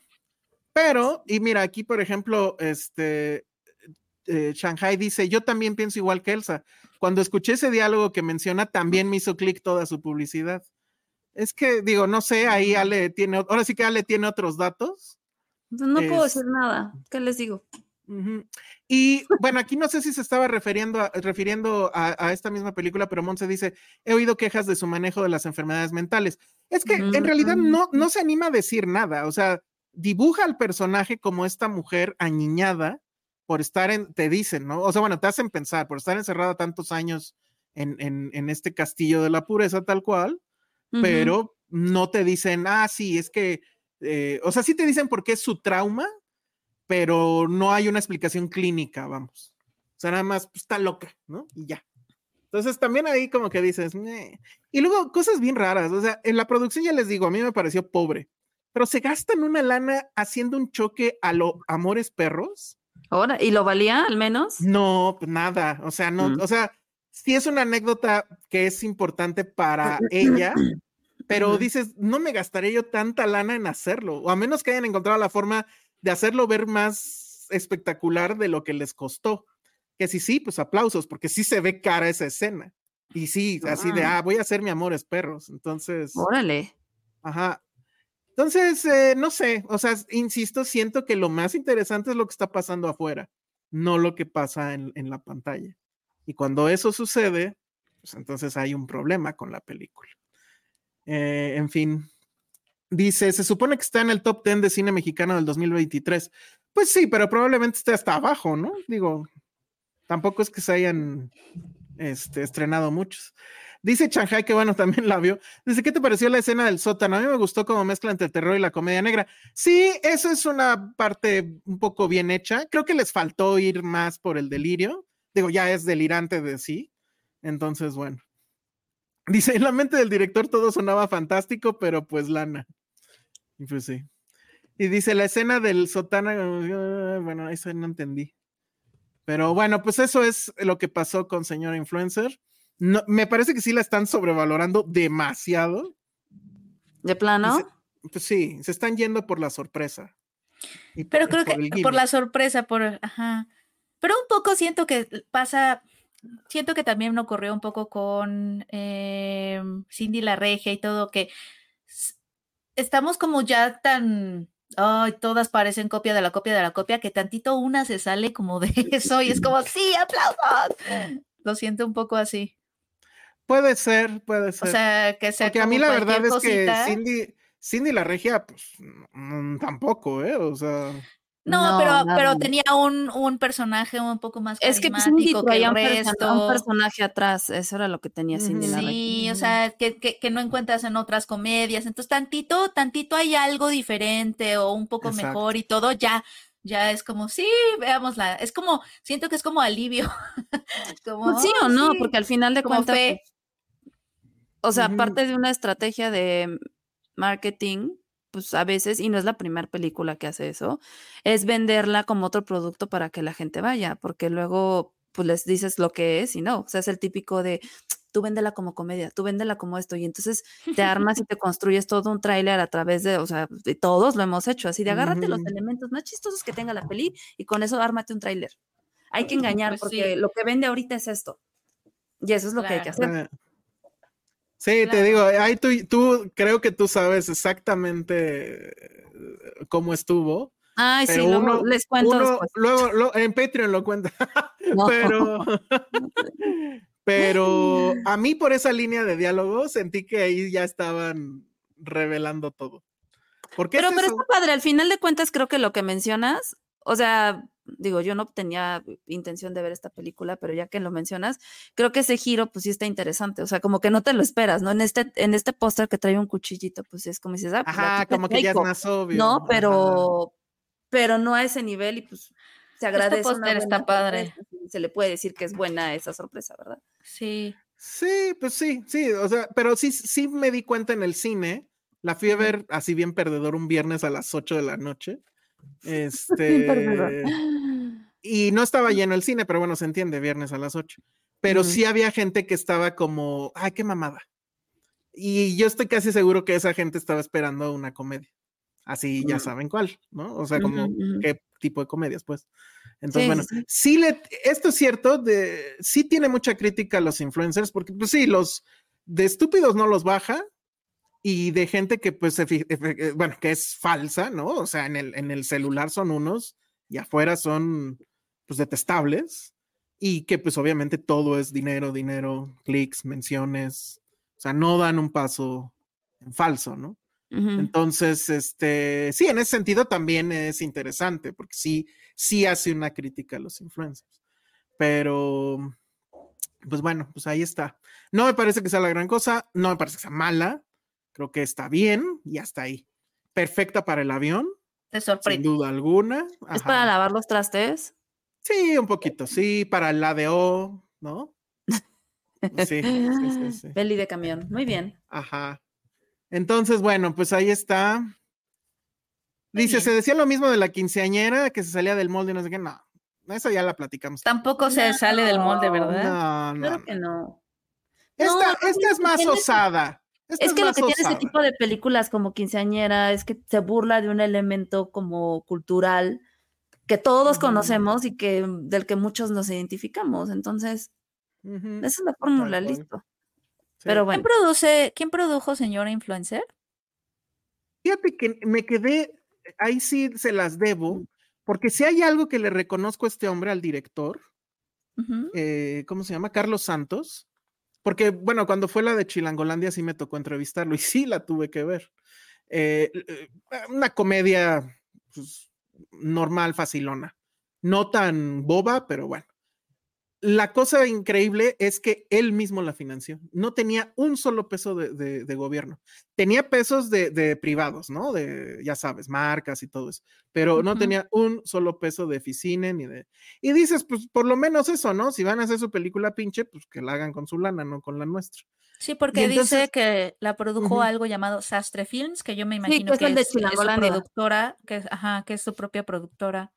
pero, y mira, aquí por ejemplo, este, eh, Shanghai dice, yo también pienso igual que Elsa. Cuando escuché ese diálogo que menciona, también me hizo clic toda su publicidad. Es que, digo, no sé, ahí Ale tiene, ahora sí que Ale tiene otros datos. No puedo decir nada, ¿qué les digo? Y bueno, aquí no sé si se estaba refiriendo a, refiriendo a, esta misma película, pero Monse dice, he oído quejas de su manejo de las enfermedades mentales. Es que en realidad no, no se anima a decir nada, o sea, dibuja al personaje como esta mujer añiñada por estar en, te dicen, ¿no? O sea, bueno, te hacen pensar, por estar encerrada tantos años en, en, este castillo de la pureza tal cual, pero no te dicen, ah, sí, es que, eh, o sea, sí te dicen por qué es su trauma, pero no hay una explicación clínica, vamos. O sea, nada más pues, está loca, ¿no? Y ya. Entonces también ahí como que dices, y luego cosas bien raras, o sea, en la producción ya les digo, a mí me pareció pobre, pero se gastan una lana haciendo un choque a los amores perros. Ahora, ¿y lo valía al menos? No, pues nada, o sea, no, mm. o sea, sí es una anécdota que es importante para ella, pero dices, no me gastaré yo tanta lana en hacerlo, o a menos que hayan encontrado la forma de hacerlo ver más espectacular de lo que les costó. Que sí, sí, pues aplausos, porque sí se ve cara esa escena. Y sí, así de, ah, voy a hacer mi amores perros. Entonces. Órale. Ajá. Entonces, eh, no sé, o sea, insisto, siento que lo más interesante es lo que está pasando afuera, no lo que pasa en, en la pantalla. Y cuando eso sucede, pues entonces hay un problema con la película. Eh, en fin, Dice, se supone que está en el top 10 de cine mexicano del 2023. Pues sí, pero probablemente esté hasta abajo, ¿no? Digo, tampoco es que se hayan este, estrenado muchos. Dice Shanghai que bueno, [LAUGHS] también la vio. Dice, ¿qué te pareció la escena del sótano? A mí me gustó como mezcla entre el terror y la comedia negra. Sí, eso es una parte un poco bien hecha. Creo que les faltó ir más por el delirio. Digo, ya es delirante de sí. Entonces, bueno. Dice, en la mente del director todo sonaba fantástico, pero pues lana. Y pues sí. Y dice, la escena del sótano, bueno, eso no entendí. Pero bueno, pues eso es lo que pasó con señora influencer. No, me parece que sí la están sobrevalorando demasiado. ¿De plano? pues sí, se están yendo por la sorpresa. Pero creo que por la sorpresa, por, ajá. Pero un poco siento que pasa, siento que también ocurrió un poco con eh, Cindy la Regia y todo, que estamos como ya tan, ay, todas parecen copia de la copia de la copia, que tantito una se sale como de [LAUGHS] eso y es como, [LAUGHS] sí, aplausos. Lo siento un poco así. Puede ser, puede ser. O sea, que sea Porque a mí la verdad es que Cindy, Cindy la regia, pues tampoco, ¿eh? O sea. No, pero, pero tenía un, un, personaje un poco más Es que Cindy que el resto. un personaje atrás, eso era lo que tenía Cindy la Sí, o sea, que, que, que, no encuentras en otras comedias. Entonces, tantito, tantito hay algo diferente o un poco mejor y todo, ya, ya es como, sí, veámosla. Es como, siento que es como alivio. [LAUGHS] como, pues sí o no, porque al final de cuentas, o sea, aparte de una estrategia de marketing, pues a veces, y no es la primera película que hace eso, es venderla como otro producto para que la gente vaya, porque luego pues les dices lo que es y no, o sea, es el típico de tú véndela como comedia, tú véndela como esto, y entonces te armas y te construyes todo un tráiler a través de, o sea, de todos lo hemos hecho, así de agárrate los elementos más chistosos que tenga la peli y con eso ármate un tráiler. Hay que engañar pues porque lo que vende ahorita es esto. Y eso es lo que hay que hacer. Sí, te digo, ahí tú, tú, creo que tú sabes exactamente eh, cómo estuvo. Ay, sí, luego les cuento Luego, en Patreon lo cuenta. [LAUGHS] pero, [LAUGHS] pero a mí por esa línea de diálogo sentí que ahí ya estaban revelando todo. Porque pero, pero está padre, al final de cuentas creo que lo que mencionas, o sea, digo, yo no tenía intención de ver esta película, pero ya que lo mencionas, creo que ese giro, pues sí está interesante, o sea, como que no te lo esperas, ¿no? En este, en este póster que trae un cuchillito, pues es como dices, ah, pues Ajá, como que ya es más obvio. No, pero, pero no a ese nivel y pues se este agradece. Este póster está padre. Se le puede decir que es buena esa sorpresa, ¿verdad? Sí. Sí, pues sí, sí, o sea, pero sí, sí me di cuenta en el cine, la fui a ver así bien perdedor un viernes a las 8 de la noche. Este. [GASPS] y no estaba lleno el cine, pero bueno, se entiende, viernes a las 8. Pero sí había gente que estaba como, ay, qué mamada. Y yo estoy casi seguro que esa gente estaba esperando una comedia. Así ya saben cuál, ¿no? O sea, como qué tipo de comedias, pues. Entonces, bueno, sí. le, esto es cierto, de, sí tiene mucha crítica a los influencers, porque pues sí, los de estúpidos no los baja, y de gente que pues, eh, bueno, que es falsa, ¿no? O sea, en el, en el celular son unos y afuera son pues detestables y que pues obviamente todo es dinero, dinero, clics, menciones, o sea, no dan un paso en falso, ¿no? Entonces, este, sí, en ese sentido también es interesante, porque sí, sí hace una crítica a los influencers. Pero, pues bueno, pues ahí está. No me parece que sea la gran cosa, no me parece que sea mala, Creo que está bien y hasta ahí. Perfecta para el avión. Te sorprende. Sin duda alguna. ¿Es para lavar los trastes? Sí, un poquito, sí, para el ADO, ¿no? [LAUGHS] Sí, sí, sí, Peli de camión, muy bien. Ajá. Entonces, bueno, pues ahí está. Dice, se decía lo mismo de la quinceañera, que se salía del molde y no sé qué. No, eso ya la platicamos. Tampoco se sale del molde, ¿verdad? No, no. Creo que no. Esta, esta es más osada es que lo que tiene ese tipo de películas como quinceañera es que se burla de un elemento como cultural que todos conocemos y que del que muchos nos identificamos. Entonces, esa es la fórmula, listo. Pero bueno. ¿Quién produce, quién produjo Señora Influencer? Fíjate que me quedé, ahí sí se las debo, porque si hay algo que le reconozco a este hombre, al director, eh, ¿cómo se llama? Carlos Santos, porque, bueno, cuando fue la de Chilangolandia sí me tocó entrevistarlo y sí la tuve que ver. Eh, eh, una comedia pues, normal, facilona. No tan boba, pero bueno. La cosa increíble es que él mismo la financió. No tenía un solo peso de, gobierno. Tenía pesos de, privados, ¿no? De, ya sabes, marcas y todo eso. Pero no tenía un solo peso de oficina ni de... Y dices, pues por lo menos eso, ¿no? Si van a hacer su película pinche, pues que la hagan con su lana, no con la nuestra. Sí, porque dice que la produjo algo llamado Sastre Films, que yo me imagino que, es, su productora, que, ajá, que es su propia productora.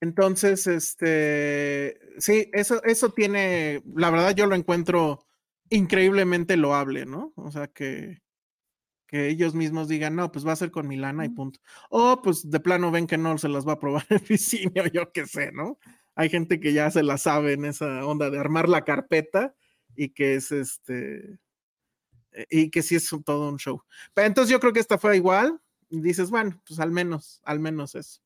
Entonces, este, sí, eso, eso tiene, la verdad yo lo encuentro increíblemente loable, ¿no? O sea, que, que ellos mismos digan, no, pues va a ser con Milana y punto. O pues de plano ven que no se las va a probar [LAUGHS] el cine o yo qué sé, ¿no? Hay gente que ya se la sabe en esa onda de armar la carpeta y que es este, eh, y que sí es todo un show. Pero entonces yo creo que esta fue igual. Y dices, bueno, pues al menos, al menos eso.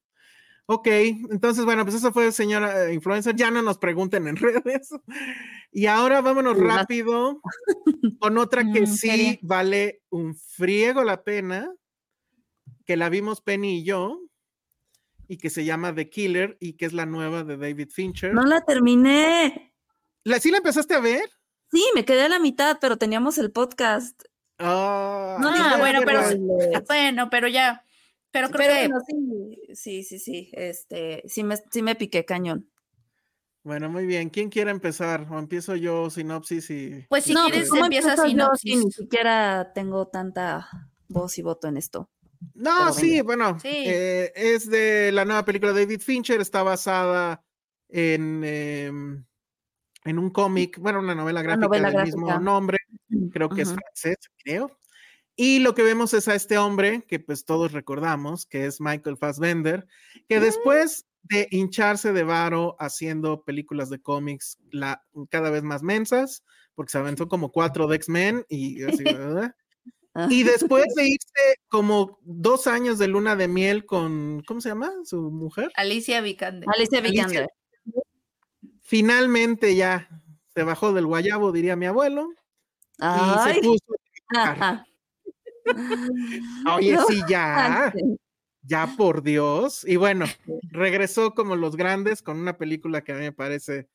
Ok, entonces, bueno, pues eso fue señora eh, influencer. Ya no nos pregunten en [LAUGHS] redes. Y ahora vámonos rápido [LAUGHS] con otra que mm, sí vale un friego la pena, que la vimos Penny y yo, y que se llama The Killer, y que es la nueva de David Fincher. No la terminé. ¿La, ¿Sí la empezaste a ver? Sí, me quedé a la mitad, pero teníamos el podcast. Ah, no, bueno, pero, [LAUGHS] bueno, pero ya pero creo que... sí, sí, sí, este, sí me, sí me piqué cañón. Bueno, muy bien. ¿Quién quiere empezar? ¿O empiezo yo sinopsis y... Pues si quieres pues, empieza sinopsis. ni siquiera tengo tanta voz y voto en esto. No, sí, bueno, eh, es de la nueva película de David Fincher, está basada en, em, en un cómic, bueno, una novela gráfica del mismo nombre, creo que es francés, creo. Y lo que vemos es a este hombre que pues todos recordamos, que es Michael Fassbender, que mm. después de hincharse de varo haciendo películas de cómics la, cada vez más mensas, porque se aventó como cuatro de X-Men y así, [LAUGHS] ¿verdad? Y después de irse como dos años de luna de miel con, ¿cómo se llama? Su mujer. Ajá. Vikander. Alicia Vikander. Finalmente ya se bajó del guayabo, diría mi abuelo. Y se puso Oye, sí, ya. Ya, por Dios. Y bueno, regresó como los grandes con una película que a mí me parece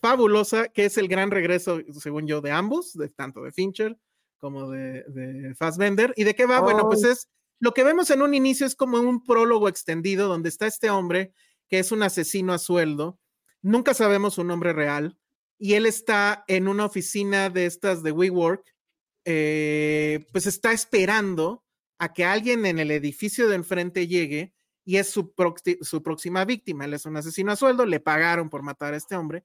fabulosa, que es el gran regreso, según yo, de ambos, de tanto de Fincher como de, de Fassbender. ¿Y de qué va? Bueno, pues es lo que vemos en un inicio es como un prólogo extendido donde está este hombre que es un asesino a sueldo. Nunca sabemos su nombre real. Y él está en una oficina de estas de WeWork eh, pues está esperando a que alguien en el edificio de enfrente llegue y es su, próxima víctima. Él es un asesino a sueldo, le pagaron por matar a este hombre.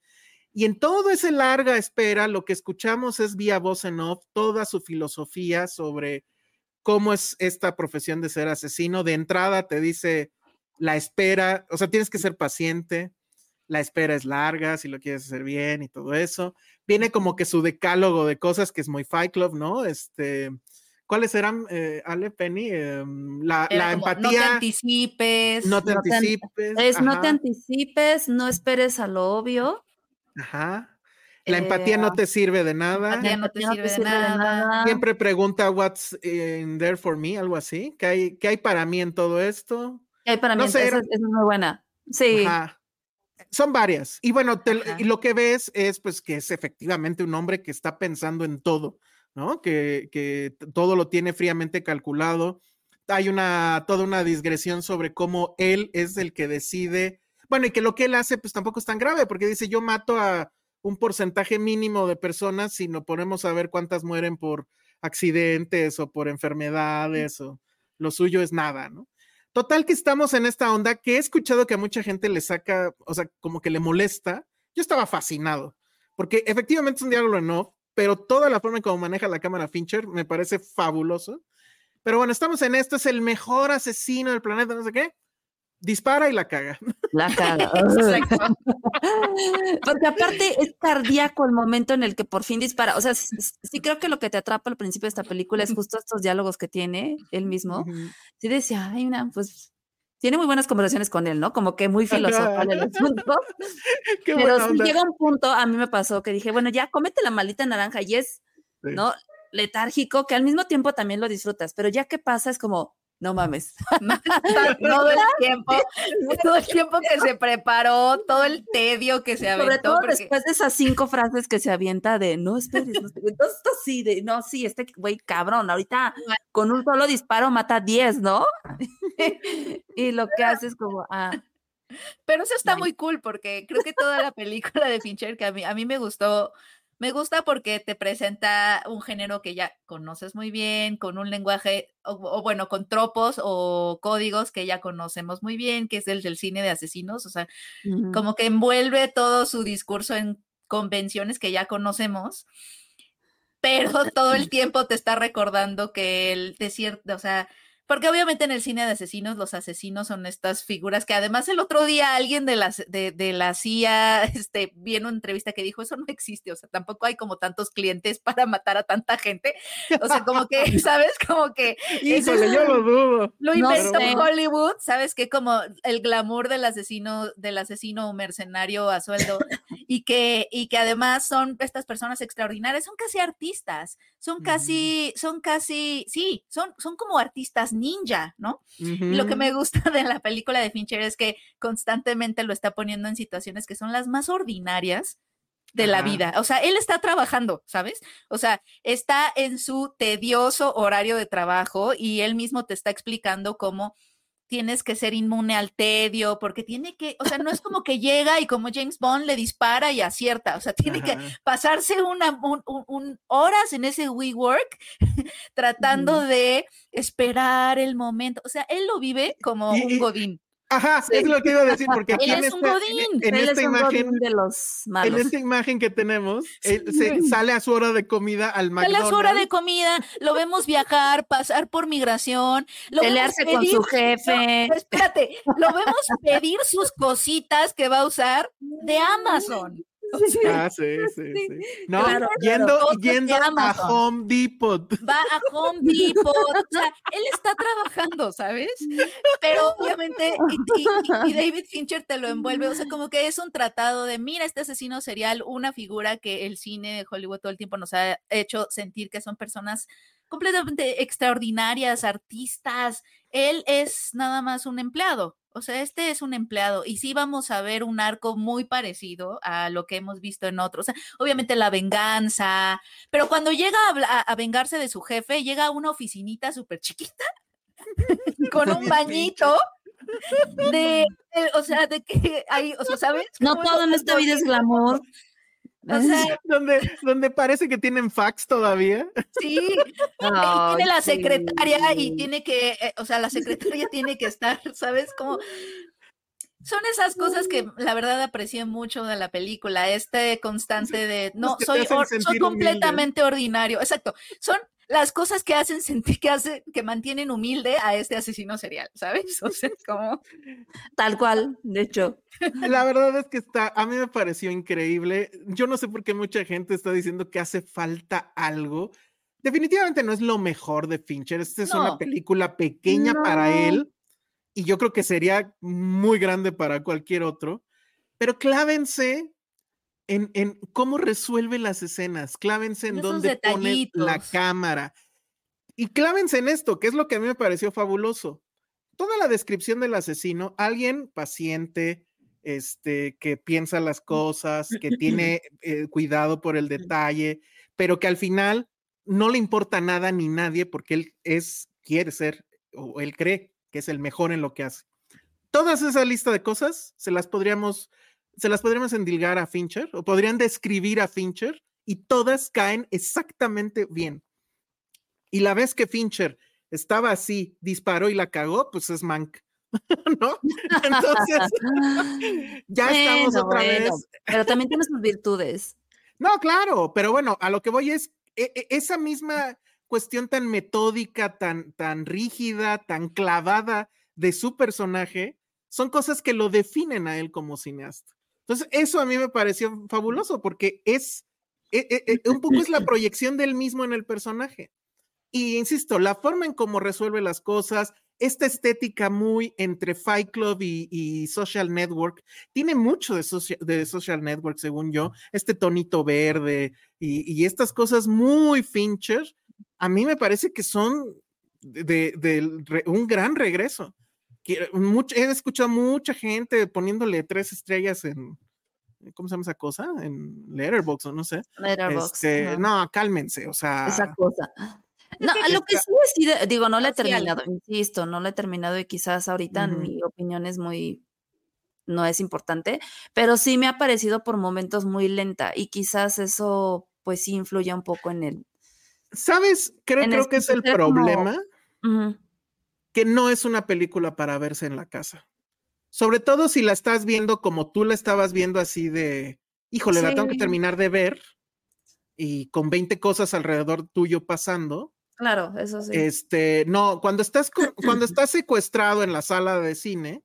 Y en toda esa larga espera, lo que escuchamos es vía voz en off toda su filosofía sobre cómo es esta profesión de ser asesino. De entrada te dice la espera, o sea, tienes que ser paciente, la espera es larga si lo quieres hacer bien y todo eso viene como que su decálogo de cosas que es muy Fight Club, ¿no? Este, ¿cuáles eran, eh, Ale Penny? Em, la, empatía. No te anticipes. No te anticipes. Es no te anticipes, no esperes a lo obvio. Ajá. La empatía no eh, te sirve de nada. La empatía no te, sirve, de, nada. Siempre pregunta what's in there for me, algo así. ¿Qué hay, qué hay para mí en todo esto? ¿Qué hay para mí? Esa, es muy buena. Sí. Ajá. Son varias. Y bueno, y lo que ves es pues que es efectivamente un hombre que está pensando en todo, ¿no? Que, que todo lo tiene fríamente calculado. Hay una, toda una digresión sobre cómo él es el que decide. Bueno, y que lo que él hace pues tampoco es tan grave, porque dice, yo mato a un porcentaje mínimo de personas si no ponemos a ver cuántas mueren por accidentes o por enfermedades o lo suyo es nada, ¿no? Total que estamos en esta onda que he escuchado que a mucha gente le saca, o sea, como que le molesta. Yo estaba fascinado, porque efectivamente es un diálogo no, pero toda la forma en cómo maneja la cámara Fincher me parece fabuloso. Pero bueno, estamos en esto, es el mejor asesino del planeta, no sé qué dispara y la caga. La caga. [LAUGHS] [LAUGHS] Porque aparte es cardíaco el momento en el que por fin dispara. O sea, sí, creo que lo que te atrapa al principio de esta película es justo estos diálogos que tiene él mismo. Sí decía, ay, una, pues tiene muy buenas conversaciones con él, ¿no? Como que muy filosofal el asunto. [LAUGHS] Pero si llega un punto, a mí me pasó que dije, bueno, ya comete la maldita naranja y es, ¿no? Letárgico, que al mismo tiempo también lo disfrutas, pero ya que pasa es como, no mames. [LAUGHS] [LAUGHS] todo el tiempo, [LAUGHS] todo el tiempo que se preparó, todo el tedio que se aventó. Sobre todo después de esas cinco frases que se avienta de no esperes, no esperes. Entonces, sí, de no, sí, este güey cabrón, ahorita con un solo disparo mata 10, ¿no? y lo que hace es como, ah. Pero eso está muy cool porque creo que toda la película de Fincher que a mí, a mí me gustó me gusta porque te presenta un género que ya conoces muy bien, con un lenguaje, o, bueno, con tropos o códigos que ya conocemos muy bien, que es el del cine de asesinos, o sea, como que envuelve todo su discurso en convenciones que ya conocemos, pero todo el tiempo te está recordando que el desierto, o sea, porque obviamente en el cine de asesinos, los asesinos son estas figuras que además el otro día alguien de, las, de, de la CIA [LAUGHS] este, vi en una entrevista que dijo, eso no existe, o sea, tampoco hay como tantos clientes para matar a tanta gente. O sea, como que, [LAUGHS] ¿sabes? Como que... Híjole, yo lo dudo. Lo inventó Hollywood, ¿sabes? Que como el glamour del asesino, del asesino mercenario a sueldo y que, y que además son estas personas extraordinarias, son casi artistas, son casi, son casi, sí, son, son como artistas ninja, ¿no? lo que me gusta de la película de Fincher es que constantemente lo está poniendo en situaciones que son las más ordinarias de la vida. O sea, él está trabajando, ¿sabes? O sea, está en su tedioso horario de trabajo y él mismo te está explicando cómo tienes que ser inmune al tedio, porque tiene que, o sea, no es como que llega y como James Bond le dispara y acierta, o sea, tiene que pasarse una, un, horas en ese WeWork [LAUGHS] tratando de esperar el momento, o sea, él lo vive como un godín. Ajá, es lo que iba a decir, porque aquí en, esta, en, esta imagen de los En esta imagen que tenemos, él se, sale a su hora de comida al McDonald's. Sale a su hora de comida, lo vemos viajar, pasar por migración, lo pelearse con su jefe. espérate, lo vemos pedir sus cositas que va a usar de [LAUGHS] Amazon. [LAUGHS] Ah, [LAUGHS] sí, sí, sí. No, yendo, yendo a Home Depot. Va a Home Depot. O sea, él está trabajando, ¿sabes? Pero obviamente, y, David Fincher te lo envuelve. O sea, como que es un tratado de, mira, este asesino serial, una figura que el cine de Hollywood todo el tiempo nos ha hecho sentir que son personas completamente extraordinarias, artistas. Él es nada más un empleado. O sea, este es un empleado y sí vamos a ver un arco muy parecido a lo que hemos visto en otros. O sea, obviamente la venganza, pero cuando llega a, vengarse de su jefe, llega a una oficinita súper chiquita [LAUGHS] con un bañito de, o sea, de que hay, o sea, ¿sabes? No todo en esta vida es glamour. O [LAUGHS] sea, donde, donde parece que tienen fax todavía. Sí, [LAUGHS] tiene la secretaria y tiene que, eh, o sea, la secretaria tiene que estar, [LAUGHS] ¿sabes? Como son esas cosas que la verdad aprecié mucho de la película, este constante de no, soy, soy completamente ordinario, exacto, son las cosas que hacen sentir, que hace, que mantienen humilde a este asesino serial, ¿sabes? O sea, como tal cual, de hecho. La verdad es que está, a mí me pareció increíble. Yo no sé por qué mucha gente está diciendo que hace falta algo. Definitivamente no es lo mejor de Fincher. Esta es una película pequeña para él y yo creo que sería muy grande para cualquier otro. Pero clávense en, cómo resuelve las escenas, clávense en dónde pone la cámara. Y clávense en esto, que es lo que a mí me pareció fabuloso. Toda la descripción del asesino, alguien paciente, este, que piensa las cosas, que [LAUGHS] tiene eh, cuidado por el detalle, pero que al final no le importa nada ni nadie porque él es, quiere ser, o él cree que es el mejor en lo que hace. Todas esa lista de cosas se las podríamos se las podríamos endilgar a Fincher o podrían describir a Fincher y todas caen exactamente bien. Y la vez que Fincher estaba así, disparó y la cagó, pues es Mank. [LAUGHS] ¿No? Entonces, [LAUGHS] ya estamos otra vez. Pero también tiene sus virtudes. No, claro, pero bueno, a lo que voy es e, e, esa misma cuestión tan metódica, tan, tan rígida, tan clavada de su personaje, son cosas que lo definen a él como cineasta. Entonces, eso a mí me pareció fabuloso porque es, e, e, e, un poco es la proyección del mismo en el personaje. Y insisto, la forma en cómo resuelve las cosas, esta estética muy entre Fight Club y, Social Network, tiene mucho de, de, Social Network, según yo, este tonito verde y, y estas cosas muy Fincher, a mí me parece que son de, un gran regreso. Que, much- he escuchado mucha gente poniéndole tres estrellas en, ¿cómo se llama esa cosa? En Letterboxd o no sé. Letterboxd, Este, no, cálmense, o sea, esa cosa. No, lo que sí, sí digo, no lo he terminado, insisto, no lo he terminado y quizás ahorita mi opinión es muy, no es importante, pero sí me ha parecido por momentos muy lenta y quizás eso pues sí influye un poco en el... ¿sabes? Creo, creo que es el como- problema. Ujú, que no es una película para verse en la casa. Sobre todo si la estás viendo como tú la estabas viendo así de, híjole, la tengo que Sí. terminar de ver y con 20 cosas alrededor tuyo pasando. Claro, eso sí. Este, no, cuando estás, cuando [CLEARS THROAT] estás secuestrado en la sala de cine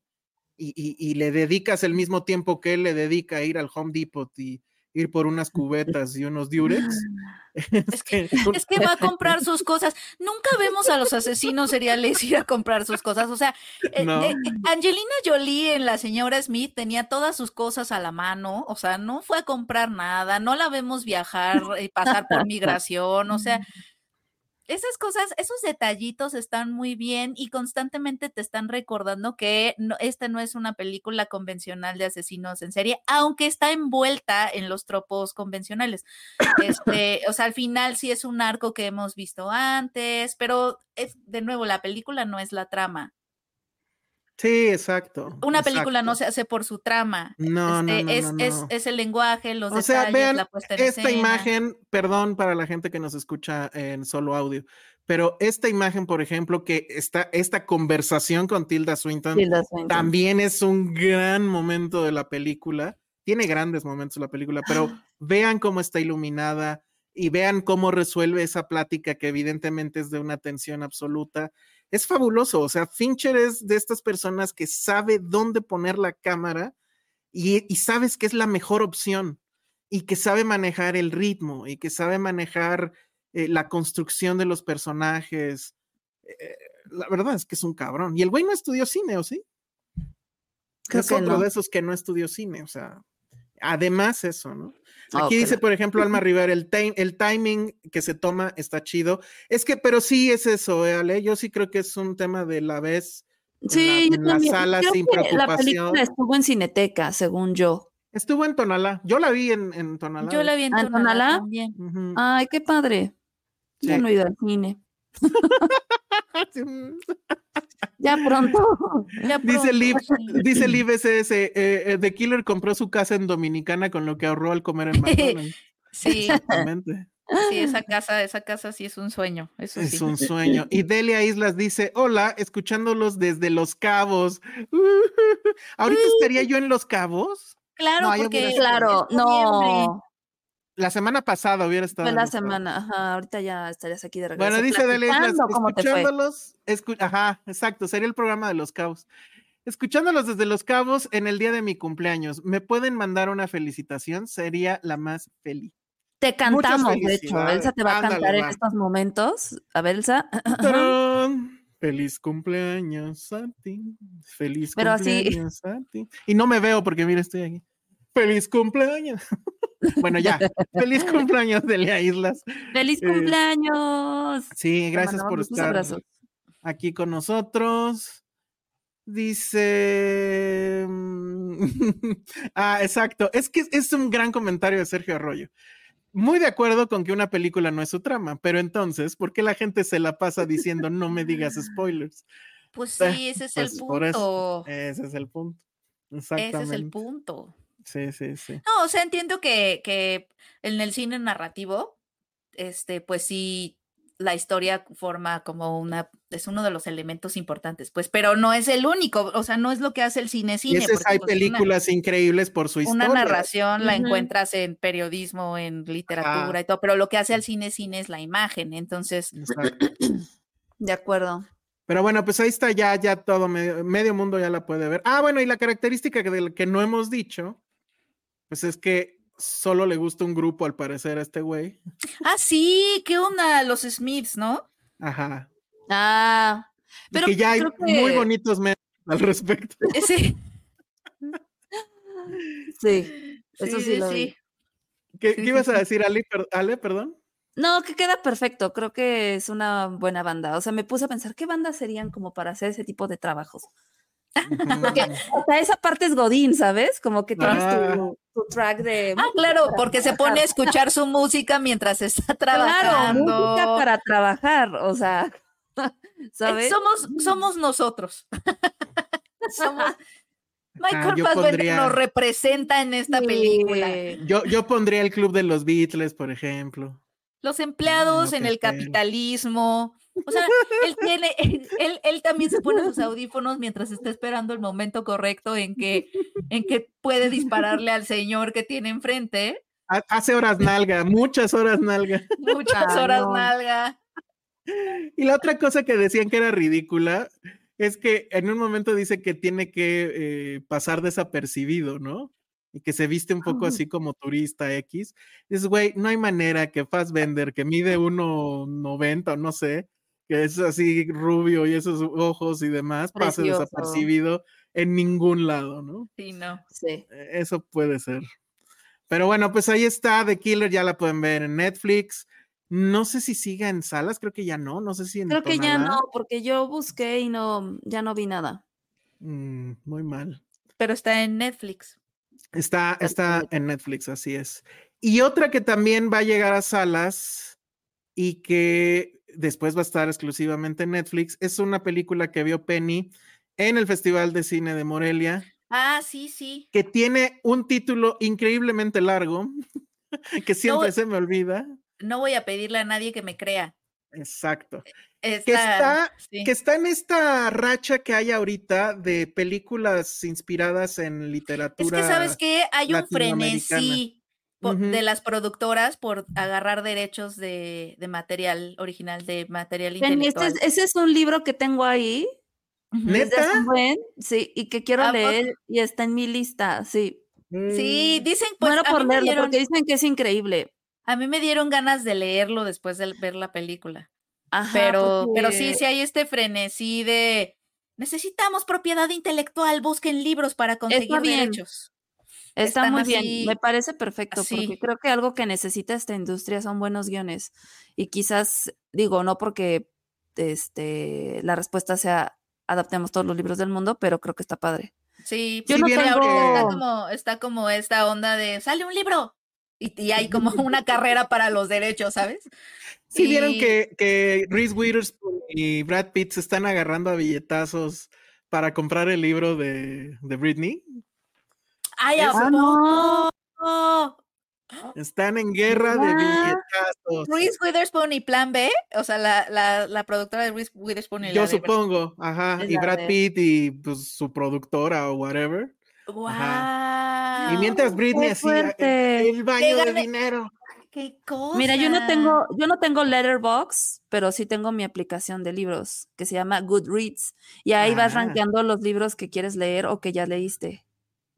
y, y- y le dedicas el mismo tiempo que él le dedica a ir al Home Depot y ir por unas cubetas y unos Durex. [LAUGHS] Es que, es que va a comprar sus cosas. Nunca vemos a los asesinos seriales ir a comprar sus cosas. O sea, eh, No. eh, Angelina Jolie en La Señora Smith tenía todas sus cosas a la mano. O sea, no fue a comprar nada. No la vemos viajar y pasar por [LAUGHS] migración. O sea, esas cosas, esos detallitos están muy bien y constantemente te están recordando que no, esta no es una película convencional de asesinos en serie, aunque está envuelta en los tropos convencionales. [COUGHS] Este, o sea, al final sí es un arco que hemos visto antes, pero es de nuevo, la película no es la trama. Sí, exacto. Una película no se hace por su trama. No, no, Este, no, es, no, es- no. es el lenguaje, los O sea, detalles, vean la puesta en esta escena. imagen, perdón para la gente que nos escucha en solo audio, pero esta imagen, por ejemplo, que está esta conversación con Tilda Swinton, Tilda Swinton. también es un gran momento de la película. Tiene grandes momentos la película, pero [GASPS] vean cómo está iluminada y vean cómo resuelve esa plática que evidentemente es de una tensión absoluta. Es fabuloso, o sea, Fincher es de estas personas que sabe dónde poner la cámara y, y sabes que es la mejor opción y que sabe manejar el ritmo y que sabe manejar eh, la construcción de los personajes. Eh, la verdad es que es un cabrón. Y el güey no estudió cine, ¿o sí? Creo es que otro no. de esos que no estudió cine, o sea, además eso, ¿no? Ah, Aquí dice, por ejemplo, Alma Rivera, el, time- el timing que se toma está chido. Es que, pero sí es eso, ¿eh, Ale? Yo sí creo que es un tema de la vez. en Sí, la- yo en la también. sala Creo sin que La película estuvo en Cineteca, según yo. Estuvo en Tonalá. Yo la vi en, en Tonalá. Yo la vi en ¿Ah, en Tonalá Tonalá? también. Ujú. Ay, qué padre. Yo Sí. no he ido al cine. [LAUGHS] [LAUGHS] Sí. Ya pronto. [LAUGHS] Ya Dice pronto, Liv, [LAUGHS] dice Liv SS, eh, eh, The Killer compró su casa en Dominicana con lo que ahorró al comer en McDonald's. Sí, Exactamente. sí, esa casa, esa casa sí es un sueño. Eso Es sí. un sueño. Y Delia Islas dice, hola, escuchándolos desde Los Cabos. Ahorita estaría yo en Los Cabos. Claro, No, porque Claro, no. La semana pasada hubiera estado. Fue en la semana. Ajá, ahorita ya estarías aquí de regreso. Bueno, dice Islas, fue. escuchándolos, escu- ajá, exacto, sería el programa de Los Cabos. Escuchándolos desde Los Cabos en el día de mi cumpleaños, ¿me pueden mandar una felicitación? Sería la más feliz. Te cantamos, de hecho. Elsa te va a Ándale, cantar en va. estos momentos. A ver, Elsa. ¡Tarán! Feliz cumpleaños a ti. Feliz Pero así- cumpleaños a ti. Y no me veo porque mira, estoy aquí. Feliz cumpleaños. [LAUGHS] bueno, ya. [LAUGHS] Feliz cumpleaños de Islas. ¡Feliz Eh, cumpleaños! Sí, gracias por estar aquí con nosotros. Dice. mm, [LAUGHS] ah, exacto. Es que es un gran comentario de Sergio Arroyo. Muy de acuerdo con que una película no es su trama, pero entonces, ¿por qué la gente se la pasa diciendo no me digas spoilers? Pues Eh, sí, ese es pues el eso, punto. Ese es el punto. Ese Exactamente. es el punto. Sí, sí, sí. No, o sea, entiendo que, que en el cine narrativo, este, pues sí, la historia forma como una, es uno de los elementos importantes, pues, pero no es el único, o sea, no es lo que hace el cine cine. hay pues, una- películas increíbles por su Una, historia. narración la encuentras en periodismo, en literatura y todo, pero lo que hace al cine cine es la imagen, entonces, Exacto. De acuerdo. Pero bueno, pues ahí está ya, ya todo, medio, medio mundo ya la puede ver. Ah, bueno, y la característica que, que no hemos dicho, pues es que solo le gusta un grupo al parecer a este güey. ah, sí, ¿qué onda? Los Smiths, ¿no? Ajá. Ah, Y pero que ya hay muy bonitos memes al respecto. Ese, Sí, eso sí, lo vi. ¿Qué, Sí, qué sí, ibas a sí. decir, Ale? Per- Ale, perdón. No, que queda perfecto. Creo que es una buena banda. O sea, me puse a pensar qué bandas serían como para hacer ese tipo de trabajos. Porque hasta esa parte es Godín, ¿sabes? Como que tienes Ah. tu, tu track de. Ah, claro, porque se pone a escuchar su música mientras está trabajando. Claro, música para trabajar. O sea, [LAUGHS] Eh, ¿sabes? Somos, somos nosotros. [LAUGHS] somos. Michael pondría- nos representa en esta película. Yo, yo pondría el club de los Beatles, por ejemplo. Los empleados no en el espero. O sea, él tiene, él, él también se pone sus audífonos mientras está esperando el momento correcto en que, en que puede dispararle al señor que tiene enfrente. Ha- Hace horas nalga, muchas horas nalga. Muchas Ah, horas no. nalga. Y la otra cosa que decían que era ridícula es que en un momento dice que tiene que eh, pasar desapercibido, ¿no? Y que se viste un poco Ah. así como turista X. Dices, güey, no hay manera que Fassbender, que mide 1,90 o no sé, que es así rubio y esos ojos y demás, pase Precioso. desapercibido en ningún lado, ¿no? Sí, no. Sí. Eh, Eso puede ser. Pero bueno, pues ahí está, The Killer, ya la pueden ver en Netflix. No sé si siga en salas, creo que ya no, no sé si en Creo que ya no, porque yo busqué y no, ya no vi nada. Mm, muy mal. Pero está en Netflix. Está, está en Netflix, así es. Y otra que también va a llegar a salas y que después va a estar exclusivamente en Netflix es una película que vio Penny en el Festival de Cine de Morelia, Ah, sí, sí. que tiene un título increíblemente largo, [LAUGHS] que siempre No, se me olvida. No voy a pedirle a nadie que me crea. Exacto. Esta- que está, sí. que está en esta racha que hay ahorita de películas inspiradas en Es literatura. que, ¿sabes qué? Hay un latinoamericana. De las productoras por agarrar derechos de, de material original, de material Penny, este intelectual. es- ese es un libro que tengo ahí. ¿Neta? buen, sí, y que quiero leer y está en mi lista, sí. Sí, Mm, dicen, pues Muero a por leerlo dieron, porque dicen que es increíble. a mí me dieron ganas de leerlo después de ver la película. Ajá, pero, pero sí, sí hay este frenesí de necesitamos propiedad intelectual, busquen libros para conseguir bien. derechos. Está están muy así- bien, me parece perfecto, así. porque creo que algo que necesita esta industria son buenos guiones. Y quizás, digo, no porque este, la respuesta sea adaptemos todos los libros del mundo, pero creo que está padre. Sí, Yo sí, no bien, ahorita está tengo- como, está como esta onda de sale un libro. Y, y hay como [LAUGHS] una carrera para los derechos, ¿sabes? Sí, vieron que, que Reese Witherspoon y Brad Pitt se están agarrando a billetazos para comprar el libro de, de Britney. ¡Ay, ¿a Ah, poco? Están en guerra de billetazos. Reese Witherspoon y Plan B, o sea, la, la, la productora de Reese Witherspoon y Yo la de supongo, ajá. Es Y Brad de- Pitt y pues su productora o whatever. ¡Guau! Y mientras Britney así, el baño de dinero. ¡Qué cosa! Mira, yo no tengo, yo no tengo Letterbox, pero sí tengo mi aplicación de libros que se llama Goodreads. Y ahí vas Ah. rankeando los libros que quieres leer o que ya leíste.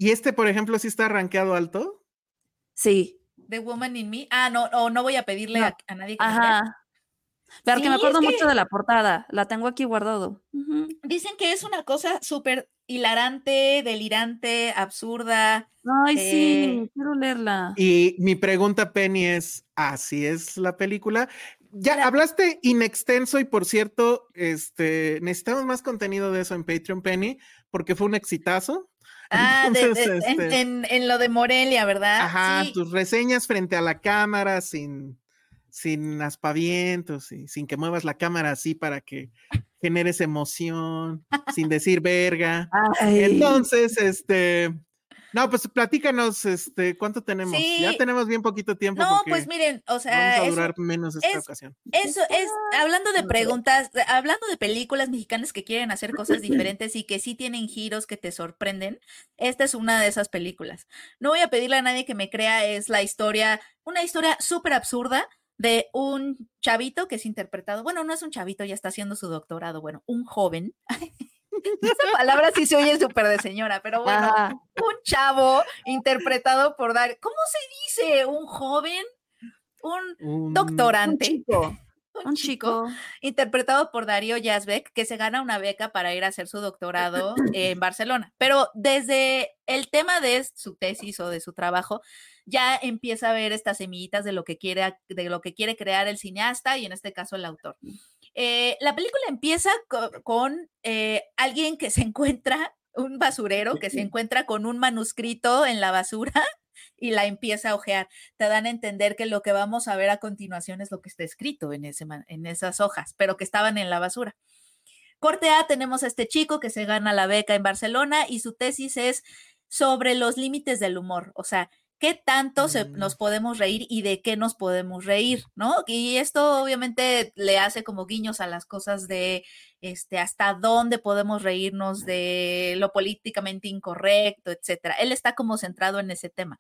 Y este, por ejemplo, sí está rankeado alto. Sí. The Woman in Me. Ah, no, o no voy a pedirle No. a, a nadie que. Ajá. Porque Sí, me acuerdo mucho que- de la portada. La tengo aquí guardado. Dicen que es una cosa súper hilarante, delirante, absurda. Ay, Eh, sí, quiero leerla. Y mi pregunta, Penny, es: ¿así es la película? Ya Mira. hablaste in extenso y por cierto, este, necesitamos más contenido de eso en Patreon, Penny, porque fue un exitazo. [LAUGHS] Ah, Entonces, de- este, en- en lo de Morelia, ¿verdad? Ajá, Sí. tus reseñas frente a la cámara sin, sin aspavientos y sin que muevas la cámara así para que generes emoción, sin decir verga. [LAUGHS] Ay. Entonces, este, no, pues platícanos, este, ¿cuánto tenemos? Ya Sí. tenemos bien poquito tiempo. No, pues miren, o sea, vamos a eso- durar menos esta es- ocasión. Eso es, hablando de preguntas, hablando de películas mexicanas que quieren hacer cosas [CLEARS THROAT] diferentes y que sí tienen giros que te sorprenden, esta es una de esas películas. No voy a pedirle a nadie que me crea, es la historia, una historia súper absurda de un chavito que es interpretado, bueno, no es un chavito, ya está haciendo su doctorado, bueno, un joven. [LAUGHS] [LAUGHS] Esa palabra sí se oye súper de señora, pero bueno, Ajá. un chavo interpretado por Dar, ¿cómo se dice? ¿Un joven? Un Un- Un doctorante chico. [LAUGHS] un Un chico, chico. interpretado por Darío Yazbek, que se gana una beca para ir a hacer su doctorado en Barcelona. Pero desde el tema de su tesis o de su trabajo, ya empieza a ver estas semillitas de lo que quiere, de lo que quiere crear el cineasta y en este caso el autor. Eh, la película empieza con, eh, alguien que se encuentra, un basurero que se encuentra con un manuscrito en la basura [LAUGHS] y la empieza a ojear. Te dan a entender que lo que vamos a ver a continuación es lo que está escrito en, ese, en esas hojas, pero que estaban en la basura. Corte A, tenemos a este chico que se gana la beca en Barcelona y su tesis es sobre los límites del humor, o sea, qué tanto nos mm. podemos reír y de qué nos podemos reír, ¿no? Y esto obviamente le hace como guiños a las cosas de este hasta dónde podemos reírnos de lo políticamente incorrecto, etcétera. Él está como centrado en ese tema.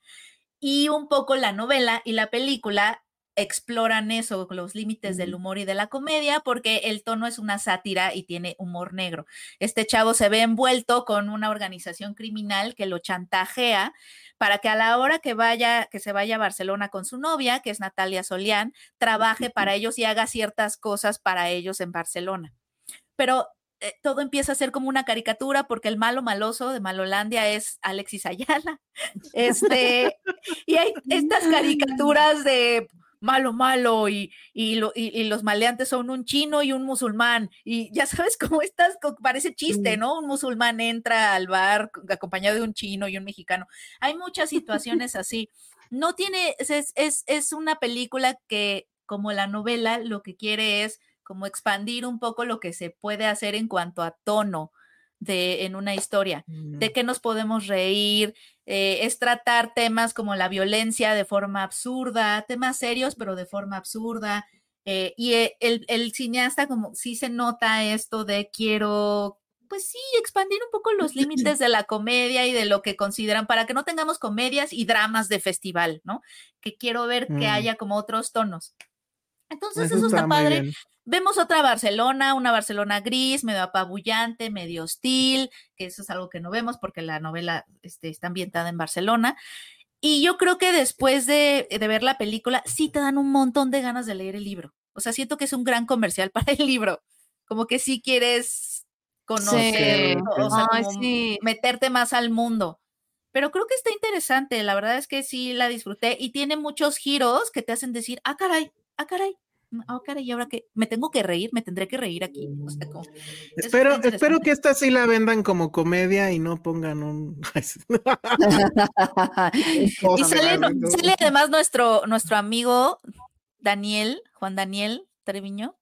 Y un poco la novela y la película exploran eso, los límites del humor y de la comedia, porque el tono es una sátira y tiene humor negro. Este chavo se ve envuelto con una organización criminal que lo chantajea para que a la hora que vaya, que se vaya a Barcelona con su novia, que es Natalia Solián, trabaje para ellos y haga ciertas cosas para ellos en Barcelona. Pero eh, todo empieza a ser como una caricatura porque el malo maloso de Malolandia es Alexis Ayala. [LAUGHS] Este, y hay estas caricaturas de malo, malo, y, y, y, los maleantes son un chino y un musulmán. Y ya sabes [LAUGHS] cómo estás, parece chiste, ¿no? Un musulmán entra al bar acompañado de un chino y un mexicano. Hay muchas situaciones así. No tiene, es, es, es una película que, como la novela, lo que quiere es como expandir un poco lo que se puede hacer en cuanto a tono de, en una historia, de mm. qué nos podemos reír, eh, es tratar temas como la violencia de forma absurda, temas serios, pero de forma absurda. Eh, y eh, el, el, cineasta, como sí se nota esto de quiero, pues sí, expandir un poco los límites de la comedia y de lo que consideran para que no tengamos comedias y dramas de festival, ¿no? Que quiero ver que mm. haya como otros tonos. Entonces, eso, está, padre. Vemos otra Barcelona, una Barcelona gris, medio apabullante, medio hostil, que eso es algo que no vemos porque la novela este, está ambientada en Barcelona. Y yo creo que después de, ver la película, sí te dan un montón de ganas de leer el libro. O sea, siento que es un gran comercial [LAUGHS] para el libro. Como que sí quieres conocer, o sea, meterte más al mundo. Pero creo que está interesante. La verdad es que sí la disfruté y tiene muchos giros que te hacen decir, ah, caray, ah, caray, caray, y ahora que me tengo que reír, me tendré que reír aquí. espero, espero que esta sí la vendan como comedia y no pongan un. [LAUGHS] [LAUGHS] y sale, además nuestro, nuestro amigo Daniel, Juan Daniel Treviño,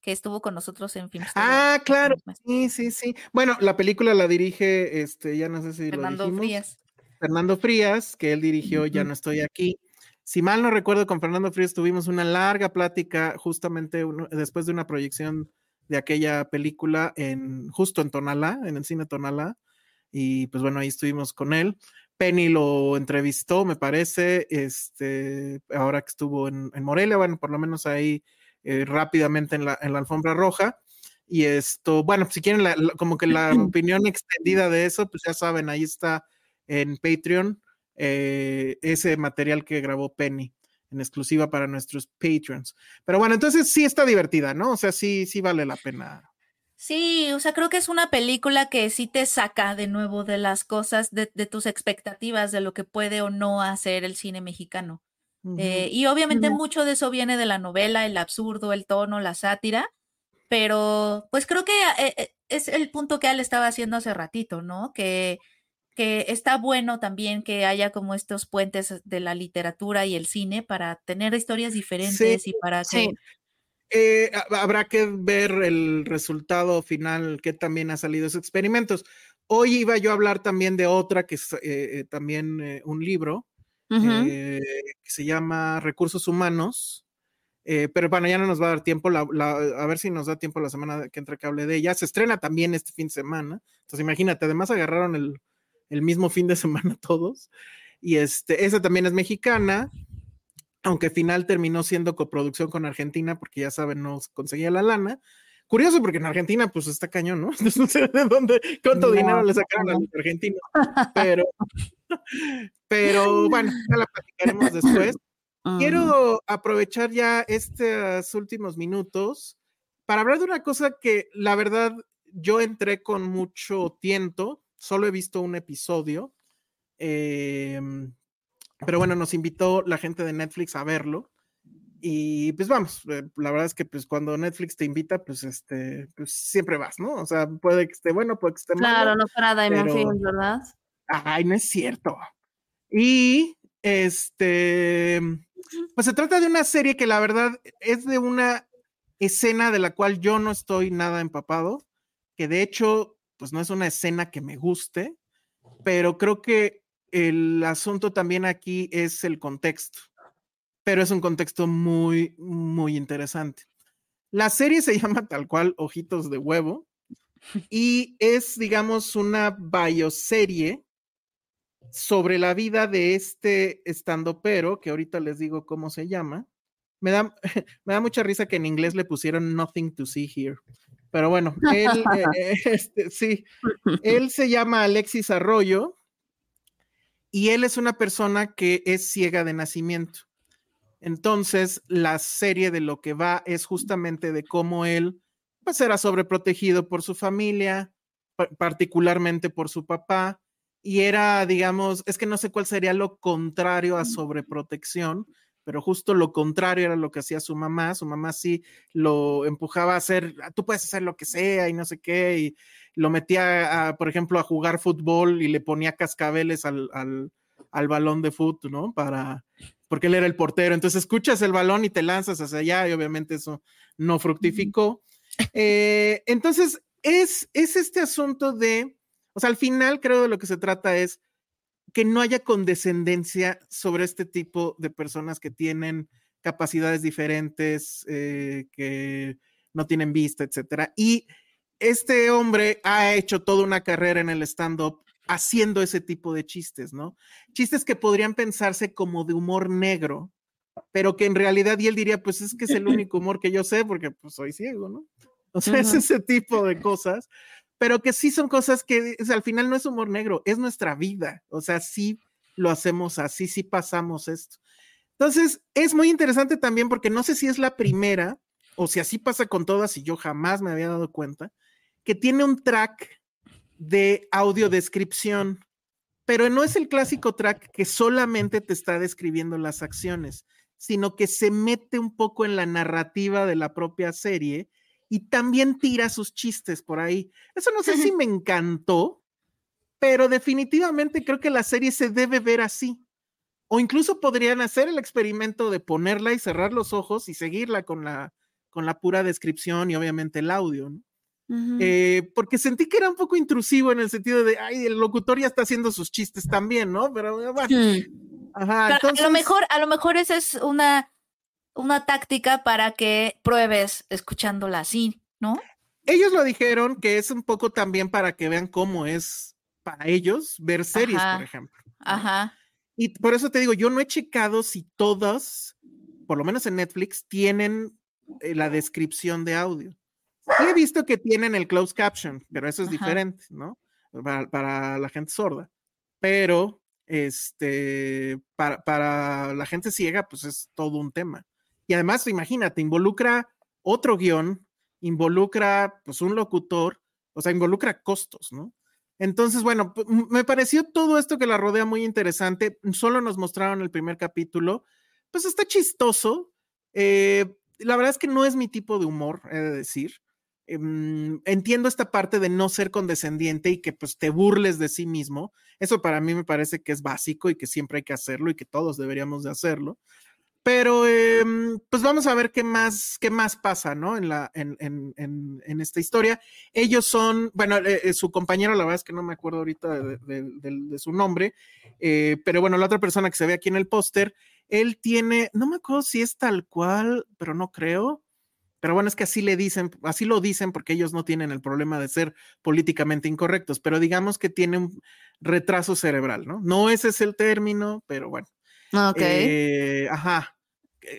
que estuvo con nosotros en Films. Ah, claro. Sí, sí, sí. Bueno, la película la dirige, este, ya no sé si Fernando Frías. Fernando Frías, que él dirigió Ya no estoy aquí. Si mal no recuerdo, con Fernando Frías tuvimos una larga plática justamente después de una proyección de aquella película en justo en Tonalá, en el cine Tonalá. Y pues bueno, ahí estuvimos con él. Penny lo entrevistó, me parece, este, ahora que estuvo en, Morelia, bueno, por lo menos ahí eh, rápidamente en la, en la, alfombra roja. Y esto, bueno, si quieren como que la [CLEARS THROAT] opinión extendida de eso, pues ya saben, ahí está en Patreon eh, ese material que grabó Penny en exclusiva para nuestros patrons. Pero bueno, entonces sí está divertida, ¿no? O sea, sí, sí vale la pena. Sí, o sea, creo que es una película que sí te saca de nuevo de las cosas, de, tus expectativas, de lo que puede o no hacer el cine mexicano. Eh, y obviamente mucho de eso viene de la novela, el absurdo, el tono, la sátira, pero pues creo que eh, es el punto que Al estaba haciendo hace ratito, ¿no? Que que está bueno también que haya como estos puentes de la literatura y el cine para tener historias diferentes y para que... Eh, habrá que ver el resultado final que también ha salido esos experimentos. Hoy iba yo a hablar también de otra que es eh, eh, también un libro que se llama Recursos Humanos. pero bueno, ya no nos va a dar tiempo, a ver si nos da tiempo la semana que entra que hable de ella. Se estrena también este fin de semana. Entonces imagínate, además agarraron el, el mismo fin de semana [LAUGHS] todos. Y este, esa también es mexicana, aunque final terminó siendo coproducción con Argentina, porque ya saben, no conseguía la lana. Curioso, porque en Argentina, pues está cañón, ¿no? [LAUGHS] No sé de dónde, cuánto dinero le sacaron a los argentinos, pero, [LAUGHS] pero bueno, ya la platicaremos después. Quiero aprovechar ya estos últimos minutos para hablar de una cosa que la verdad yo entré con mucho tiento, solo he visto un episodio. Em, pero bueno, nos invitó la gente de Netflix a verlo. Y pues vamos, eh, la verdad es que pues cuando Netflix te invita, pues este, pues siempre vas, ¿no? O sea, puede que esté bueno, puede que esté malo. Claro, no para Diamond Films, ¿verdad? Ay, no es cierto. Y este, pues se trata de una serie que la verdad es de una escena de la cual yo no estoy nada empapado, que de hecho, pues no es una escena que me guste, pero creo que el asunto también aquí es el contexto, pero es un contexto muy, muy interesante. La serie se [LAUGHS] llama tal cual Ojitos de Huevo y es, digamos, una bioserie sobre la vida de este pero que ahorita les digo cómo se llama. Me da, [LAUGHS] me da mucha risa que en inglés le pusieron Nothing to See Here. Pero bueno, él, [LAUGHS] eh, este, sí, él se llama Alexis Arroyo y él es una persona que es ciega de nacimiento. Entonces, la serie de lo que va es justamente de cómo él pues era sobreprotegido por su familia, particularmente por su papá, y era, digamos, es que no sé cuál sería lo contrario a sobreprotección, pero justo lo contrario era lo que hacía su mamá. Su mamá sí lo empujaba a hacer, ah, tú puedes hacer lo que sea y no sé qué, y lo metía, por ejemplo, a jugar fútbol y le ponía cascabeles al, al, balón de fútbol, ¿no? Para, porque él era el portero. Entonces escuchas el balón y te lanzas hacia allá y obviamente eso no fructificó. Eh, entonces, es, es este asunto de o sea, al final creo de lo que se trata es que no haya condescendencia sobre este tipo de personas que tienen capacidades diferentes, eh, que no tienen vista, etcétera. Y este hombre ha hecho toda una carrera en el stand-up haciendo ese tipo de chistes, ¿no? Chistes que podrían pensarse como de humor negro, pero que en realidad, y él diría, pues es que es el [LAUGHS] único humor que yo sé porque pues soy ciego, ¿no? O sea, es ese tipo de [LAUGHS] cosas, pero que sí son cosas que al final no es humor negro, es nuestra vida. O sea, sí lo hacemos así, sí pasamos esto. Entonces, es muy interesante también porque no sé si es la primera o si así pasa con todas y yo jamás me había dado cuenta, que tiene un track de audiodescripción, pero no es el clásico track que solamente te está describiendo las acciones, sino que se mete un poco en la narrativa de la propia serie y también tira sus chistes por ahí. Eso no sé si [LAUGHS] me encantó, pero definitivamente creo que la serie se debe ver así. O incluso podrían hacer el experimento de ponerla y cerrar los ojos y seguirla con la, con la pura descripción y obviamente el audio. Eh, porque sentí que era un poco intrusivo en el sentido de, ay, el locutor ya está haciendo sus chistes también, ¿no? Pero bueno. Ajá, a lo mejor, a lo mejor esa es una una táctica para que pruebes escuchándola así, ¿no? Ellos lo dijeron que es un poco también para que vean cómo es para ellos ver series, por ejemplo. Ajá. Y por eso te digo, yo no he checado si todas, por lo menos en Netflix, tienen eh, la descripción de audio. he visto que tienen el closed caption, pero eso es diferente, ¿no? Para, para, la gente sorda. Pero, este, para, para la gente ciega, pues es todo un tema. Y además, imagínate, involucra otro guion, involucra pues un locutor, o sea, involucra costos, ¿no? Entonces, bueno, me pareció todo esto que la rodea muy interesante. Solo nos mostraron el primer capítulo. Pues está chistoso. Eh, la verdad es que no es mi tipo de humor, he de decir. Em, entiendo esta parte de no ser condescendiente y que pues te burles de sí mismo. Eso para mí me parece que es básico y que siempre hay que hacerlo y que todos deberíamos de hacerlo. Pero em, pues vamos a ver qué más, qué más pasa, ¿no? En, la, en, en, en, esta historia. Ellos son, bueno, eh, eh, su compañero, la verdad es que no me acuerdo ahorita de, su nombre, eh, pero bueno, la otra persona que se ve aquí en el póster, él tiene, no me acuerdo si es tal cual, pero no creo. Pero bueno, es que así le dicen, así lo dicen porque ellos no tienen el problema de ser políticamente incorrectos, pero digamos que tiene un retraso cerebral, ¿no? No ese es el término, pero bueno. Ok. ajá,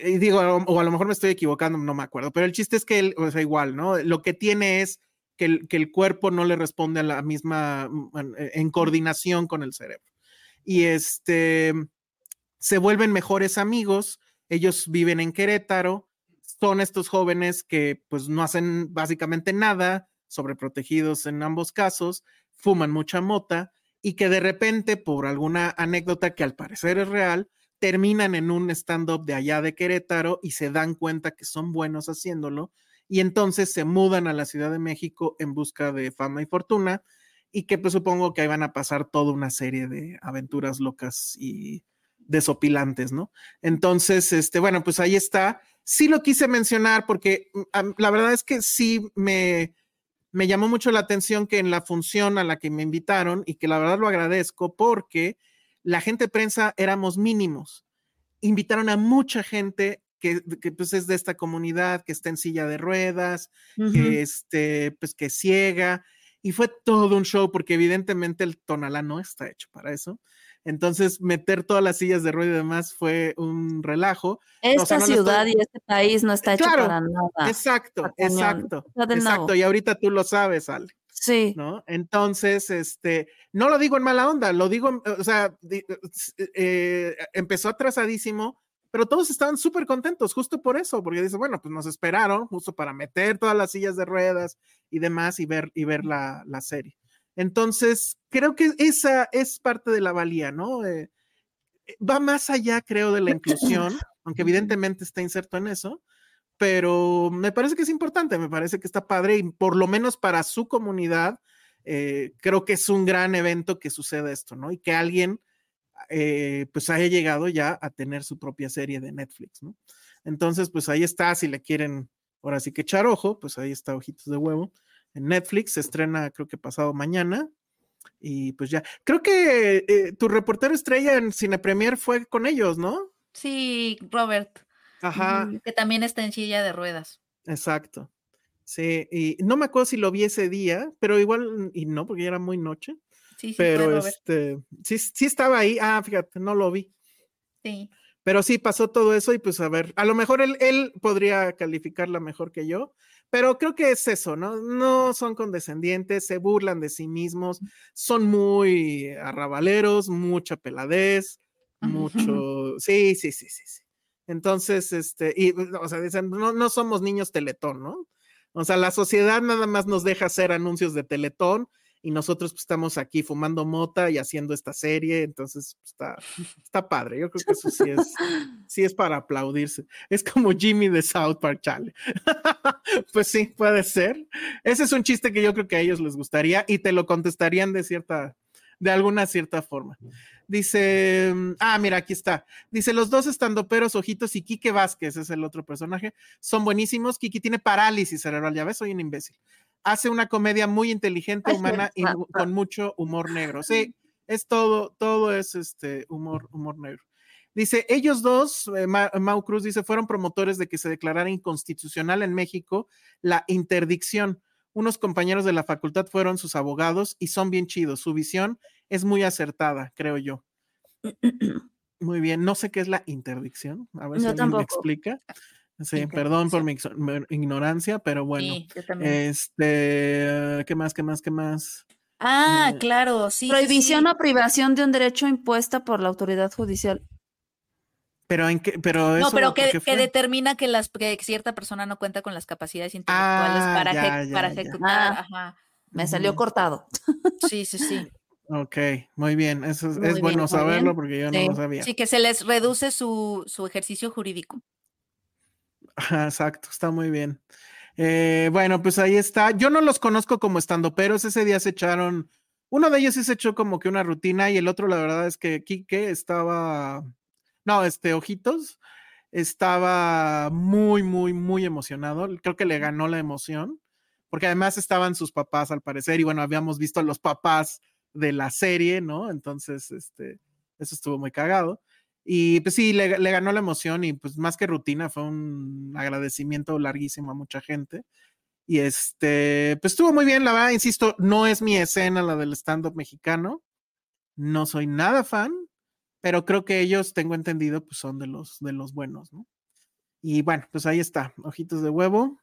y digo, o a lo mejor me estoy equivocando, no me acuerdo, pero el chiste es que él, o sea, igual, ¿no? Lo que tiene es que el, que el cuerpo no le responde a la misma, mm, en, coordinación con el cerebro. Y este, se vuelven mejores amigos, ellos viven en Querétaro, son estos jóvenes que pues no hacen básicamente nada, sobreprotegidos en ambos casos, fuman mucha mota y que de repente, por alguna anécdota que al parecer es real, terminan en un stand-up de allá de Querétaro y se dan cuenta que son buenos haciéndolo y entonces se mudan a la Ciudad de México en busca de fama y fortuna y que pues supongo que ahí van a pasar toda una serie de aventuras locas y desopilantes, ¿no? Entonces, este, bueno, pues ahí está. Sí lo quise mencionar porque mm, la verdad es que sí me, me llamó mucho la atención que en la función a la que me invitaron y que la verdad lo agradezco porque la gente de prensa éramos mínimos. Invitaron a mucha gente que, pues es de esta comunidad, que está en silla de ruedas, que este, pues que ciega, y fue todo un show porque evidentemente el Tonalá no está hecho para eso. Entonces, meter todas las sillas de ruedas y demás fue un relajo. Esta ciudad y este país no está hecho para nada. Exacto, exacto. Exacto, y ahorita tú lo sabes, Ale. Sí. ¿No? Entonces, este, no lo digo en mala onda, lo digo, o sea, eh, empezó atrasadísimo, pero todos estaban súper contentos justo por eso, porque dice, bueno, pues nos esperaron justo para meter todas las sillas de ruedas y demás y ver, y ver la, serie. Entonces, creo que esa es parte de la valía, ¿no? Eh, va más allá, creo, de la inclusión, aunque evidentemente está inserto en eso, pero me parece que es importante, me parece que está padre y por lo menos para su comunidad, eh, creo que es un gran evento que suceda esto, ¿no? Y que alguien eh, pues haya llegado ya a tener su propia serie de Netflix, ¿no? Entonces, pues ahí está, si le quieren ahora sí que echar ojo, pues ahí está Ojitos de Huevo. En Netflix se estrena creo que pasado mañana. Y pues ya, creo que eh, tu reportero estrella en Cine Premier fue con ellos, ¿no? Sí, Robert. Ajá. Que también está en silla de ruedas. Exacto. Sí, y no me acuerdo si lo vi ese día, pero igual, y no, porque ya era muy noche. Sí, sí, pero este, sí, sí estaba ahí. Ah, fíjate, no lo vi. Sí. Pero sí pasó todo eso y pues a ver, a lo mejor él, él podría calificarla mejor que yo, pero creo que es eso, ¿no? No son condescendientes, se burlan de sí mismos, son muy arrabaleros, mucha peladez, mucho, sí, sí, sí, sí, sí. Entonces, este, y, o sea, dicen, no, no somos niños teletón, ¿no? O sea, la sociedad nada más nos deja hacer anuncios de teletón y nosotros pues, estamos aquí fumando mota y haciendo esta serie, entonces pues, está, está padre. Yo creo que eso sí es, sí es para aplaudirse. Es como Jimmy de South Park, chale. [LAUGHS] pues sí, puede ser. Ese es un chiste que yo creo que a ellos les gustaría y te lo contestarían de cierta, de alguna cierta forma. Dice, ah, mira, aquí está. Dice, los dos estandoperos, Ojitos y Quique Vázquez, es el otro personaje, son buenísimos. Kiki tiene parálisis cerebral, ya ves, soy un imbécil hace una comedia muy inteligente, humana y con mucho humor negro. Sí, es todo, todo es este humor, humor negro. Dice, ellos dos, eh, Mau Cruz dice, fueron promotores de que se declarara inconstitucional en México la interdicción. Unos compañeros de la facultad fueron sus abogados y son bien chidos. Su visión es muy acertada, creo yo. [CLEARS THROAT] Muy bien, no sé qué es la interdicción. A ver si alguien me explica. Sí, perdón por mi ignorancia, pero bueno. Este, ¿qué más, qué más, qué más? Ah, eh, claro, sí. Prohibición o privación de un derecho impuesta por la autoridad judicial. Pero en qué, pero no, pero que, determina que las que cierta persona no cuenta con las capacidades intelectuales ah, para, para ejecutar. Ah, me salió cortado. Sí, sí, sí. Ok, muy bien. Eso es, bueno saberlo porque yo no lo sabía. Sí, que se les reduce su, su ejercicio jurídico. Exacto, está muy bien. Eh, bueno, pues ahí está. Yo no los conozco como estando, pero ese día se echaron. Uno de ellos sí se echó como que una rutina y el otro, la verdad es que Quique estaba. No, este, Ojitos estaba muy, muy, muy emocionado. Creo que le ganó la emoción, porque además estaban sus papás al parecer y bueno, habíamos visto a los papás de la serie, ¿no? Entonces, este, eso estuvo muy cagado. Y pues sí, le, ganó la emoción y pues más que rutina, fue un agradecimiento larguísimo a mucha gente. Y este, pues estuvo muy bien, la verdad, insisto, no es mi escena la del stand-up mexicano. No soy nada fan, pero creo que ellos, tengo entendido, pues son de los, de los buenos, ¿no? Y bueno, pues ahí está, ojitos de huevo.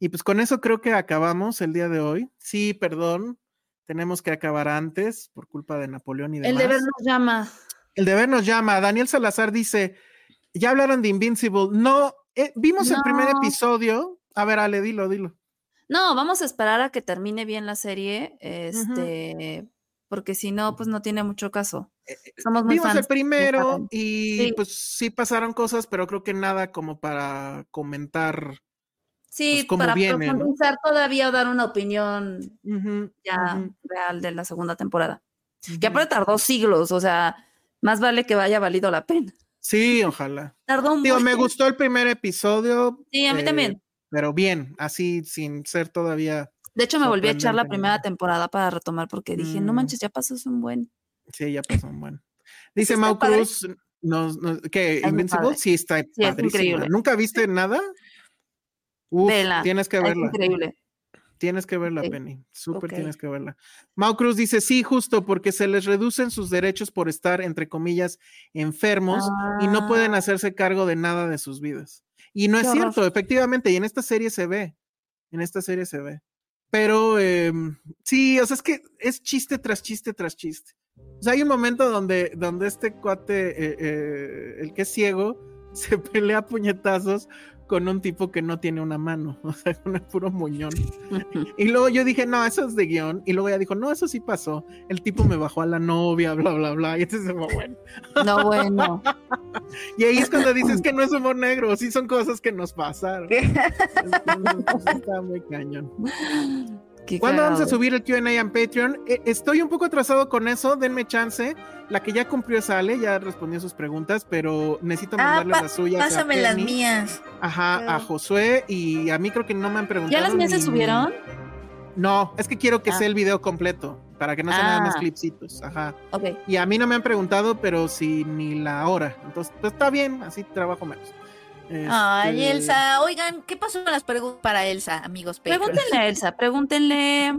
Y pues con eso creo que acabamos el día de hoy. Sí, perdón, tenemos que acabar antes por culpa de Napoleón y demás. El deber nos llama. El deber nos llama. Daniel Salazar dice: Ya hablaron de Invincible. No, eh, vimos el primer episodio. A ver, Ale, dilo, dilo. No, vamos a esperar a que termine bien la serie. Este, porque si no, pues no tiene mucho caso. Somos muy Vimos fans el primero y Sí. pues sí pasaron cosas, pero creo que nada como para comentar. Sí, pues, cómo para viene, ¿no? profundizar todavía o dar una opinión ya real de la segunda temporada. Que ujú. aparte tardó siglos, o sea, más vale que haya valido la pena. Sí, ojalá. Tardó Digo, mucho. me gustó el primer episodio. Sí, a mí eh, también. Pero bien, así sin ser todavía. De hecho, me volví a echar la primera ¿no? temporada para retomar porque dije, no Mm. manches, ya pasó un buen. Sí, ya pasó un buen. Dice Mau. Cruz, nos- ¿qué? ¿Invincible? Sí, está es padrísima. increíble. ¿Nunca viste nada? Uf, Vela, tienes que Es verla. increíble. Tienes que verla, Penny. Súper ok. tienes que verla. Mau Cruz dice, sí, justo, porque se les reducen sus derechos por estar, entre comillas, enfermos y no pueden Ah. hacerse cargo de nada de sus vidas. Y no es Qué horror. cierto, efectivamente, y en esta serie se ve, en esta serie se ve. Pero em, sí, o sea, es que es chiste tras chiste tras chiste. O sea, hay un momento donde, donde este cuate, eh, eh, el que es ciego, [LAUGHS] se pelea a puñetazos con un tipo que no tiene una mano, [LAUGHS] o sea, con el puro muñón. [LAUGHS] Y luego yo dije, no, eso es de guion. Y luego ella dijo, no, eso sí pasó. El tipo me bajó a la novia, bla, bla, bla. Y entonces, bueno. No, bueno. [LAUGHS] Y ahí es cuando dices que no es humor negro, sí son cosas que nos pasaron. Entonces, está muy cañón. Qué ¿Cuándo vamos a subir el QA en Patreon? Eh, estoy un poco atrasado con eso, denme chance. La que ya cumplió es Ale, ya respondió sus preguntas, pero necesito Ah, mandarle pa- las suyas. a Pásame las mías. Ajá, a Josué y a mí creo que no me han preguntado. ¿Ya las mías se subieron? No, es que quiero que Ah. sea el video completo, para que no sea nada más Ah. clipsitos. Ajá. Ok. Y a mí no me han preguntado, pero sí ni la hora. Entonces, pues está bien, así trabajo menos. Ay, Este, Elsa. Oigan, ¿qué pasó con las preguntas para Elsa, amigos? Pregúntenle a Elsa, pregúntenle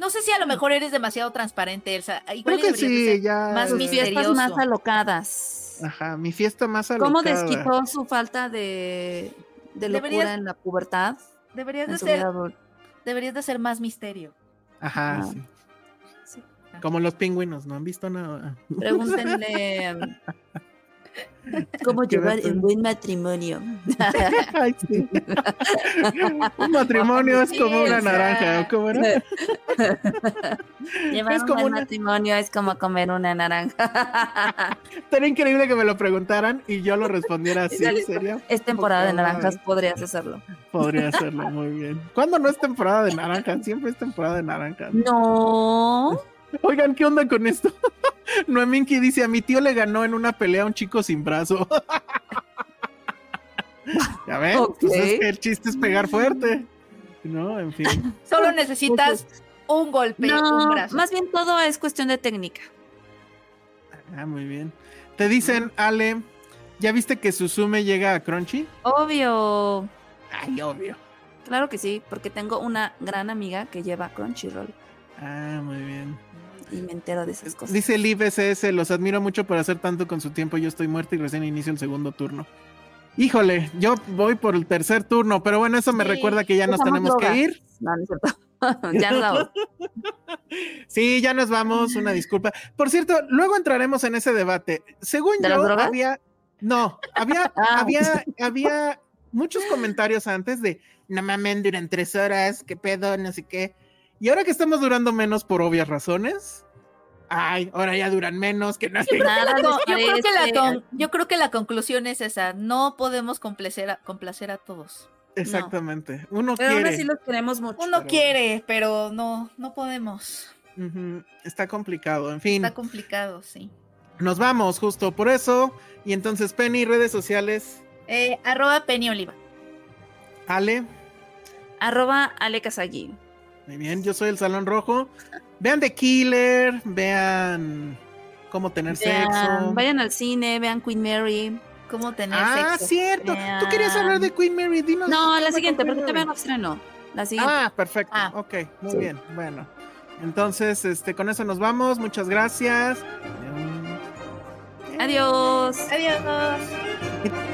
No sé si a lo mejor eres demasiado transparente, Elsa. Igual Creo que sí, ser ya. más misterioso. fiestas más alocadas. Ajá, mi fiesta más ¿Cómo alocada. desquitó su falta de, de locura Deberías- en la pubertad? Deberías de ser, deberías de ser más misterio. Ajá, Ah. sí. Sí. Como los pingüinos, no han visto nada. Pregúntenle [LAUGHS] cómo llevar un buen matrimonio. [LAUGHS] Ay, sí. Un matrimonio es como una naranja, ¿o ¿cómo era? [LAUGHS] Llevar Es un como buen una- matrimonio es como comer una naranja. [LAUGHS] Sería increíble que me lo preguntaran y yo lo respondiera así, sería. es temporada de naranjas, podrías hacerlo. Podría hacerlo muy bien. ¿Cuándo no es temporada de naranja? Siempre es temporada de naranja. No. Oigan, ¿qué onda con esto? [LAUGHS] Noeminki dice, a mi tío le ganó en una pelea a un chico sin brazo. [LAUGHS] ya ven, pues es que el chiste es pegar fuerte. No, en fin. [LAUGHS] Solo necesitas un golpe, un brazo. más bien todo es cuestión de técnica. Ah, muy bien. Te dicen, Ale, ¿ya viste que Suzume llega a Crunchy? Obvio. Ay, obvio. Claro que sí, porque tengo una gran amiga que lleva Crunchyroll Ah, muy bien. Y me entero de esas cosas. Dice Liv SS, los admiro mucho por hacer tanto con su tiempo. Yo estoy muerta y recién inicio el segundo turno. Híjole, yo voy por el tercer turno, pero bueno, eso me Sí, recuerda que ya nos tenemos droga. que ir. No, no es cierto. [LAUGHS] ya nos vamos. [LAUGHS] Sí, ya nos vamos, una disculpa. Por cierto, luego entraremos en ese debate. Según ¿De las yo, había, no, había, [LAUGHS] Ah. había, había muchos comentarios antes de, no mamen, duran tres horas, qué pedo, no sé qué. Y ahora que estamos durando menos por obvias razones, ay, ahora ya duran menos, que no La yo, creo que la yo creo que la conclusión es esa. No podemos complacer a, complacer a todos. Exactamente. Uno Pero aún quiere. así los queremos mucho. Uno pero- quiere, pero no, no podemos. Está complicado. En fin, Está complicado, sí. nos vamos justo por eso. Y entonces, Penny, redes sociales, Eh, arroba Penny Oliva. Ale. Arroba Ale Kazagi. Muy bien, yo soy el Salón Rojo. Vean The Killer, vean cómo tener Vean- sexo. vayan al cine, vean Queen Mary. ¿Cómo tener Ah, sexo? cierto. Tú querías hablar de Queen Mary, dinos. No, ¿qué la siguiente, porque todavía no estrenó. La siguiente. Ah, perfecto. Ah. Ok, muy Sí. bien. Bueno, entonces, este, con eso nos vamos. Muchas gracias. Adiós. Adiós. [LAUGHS]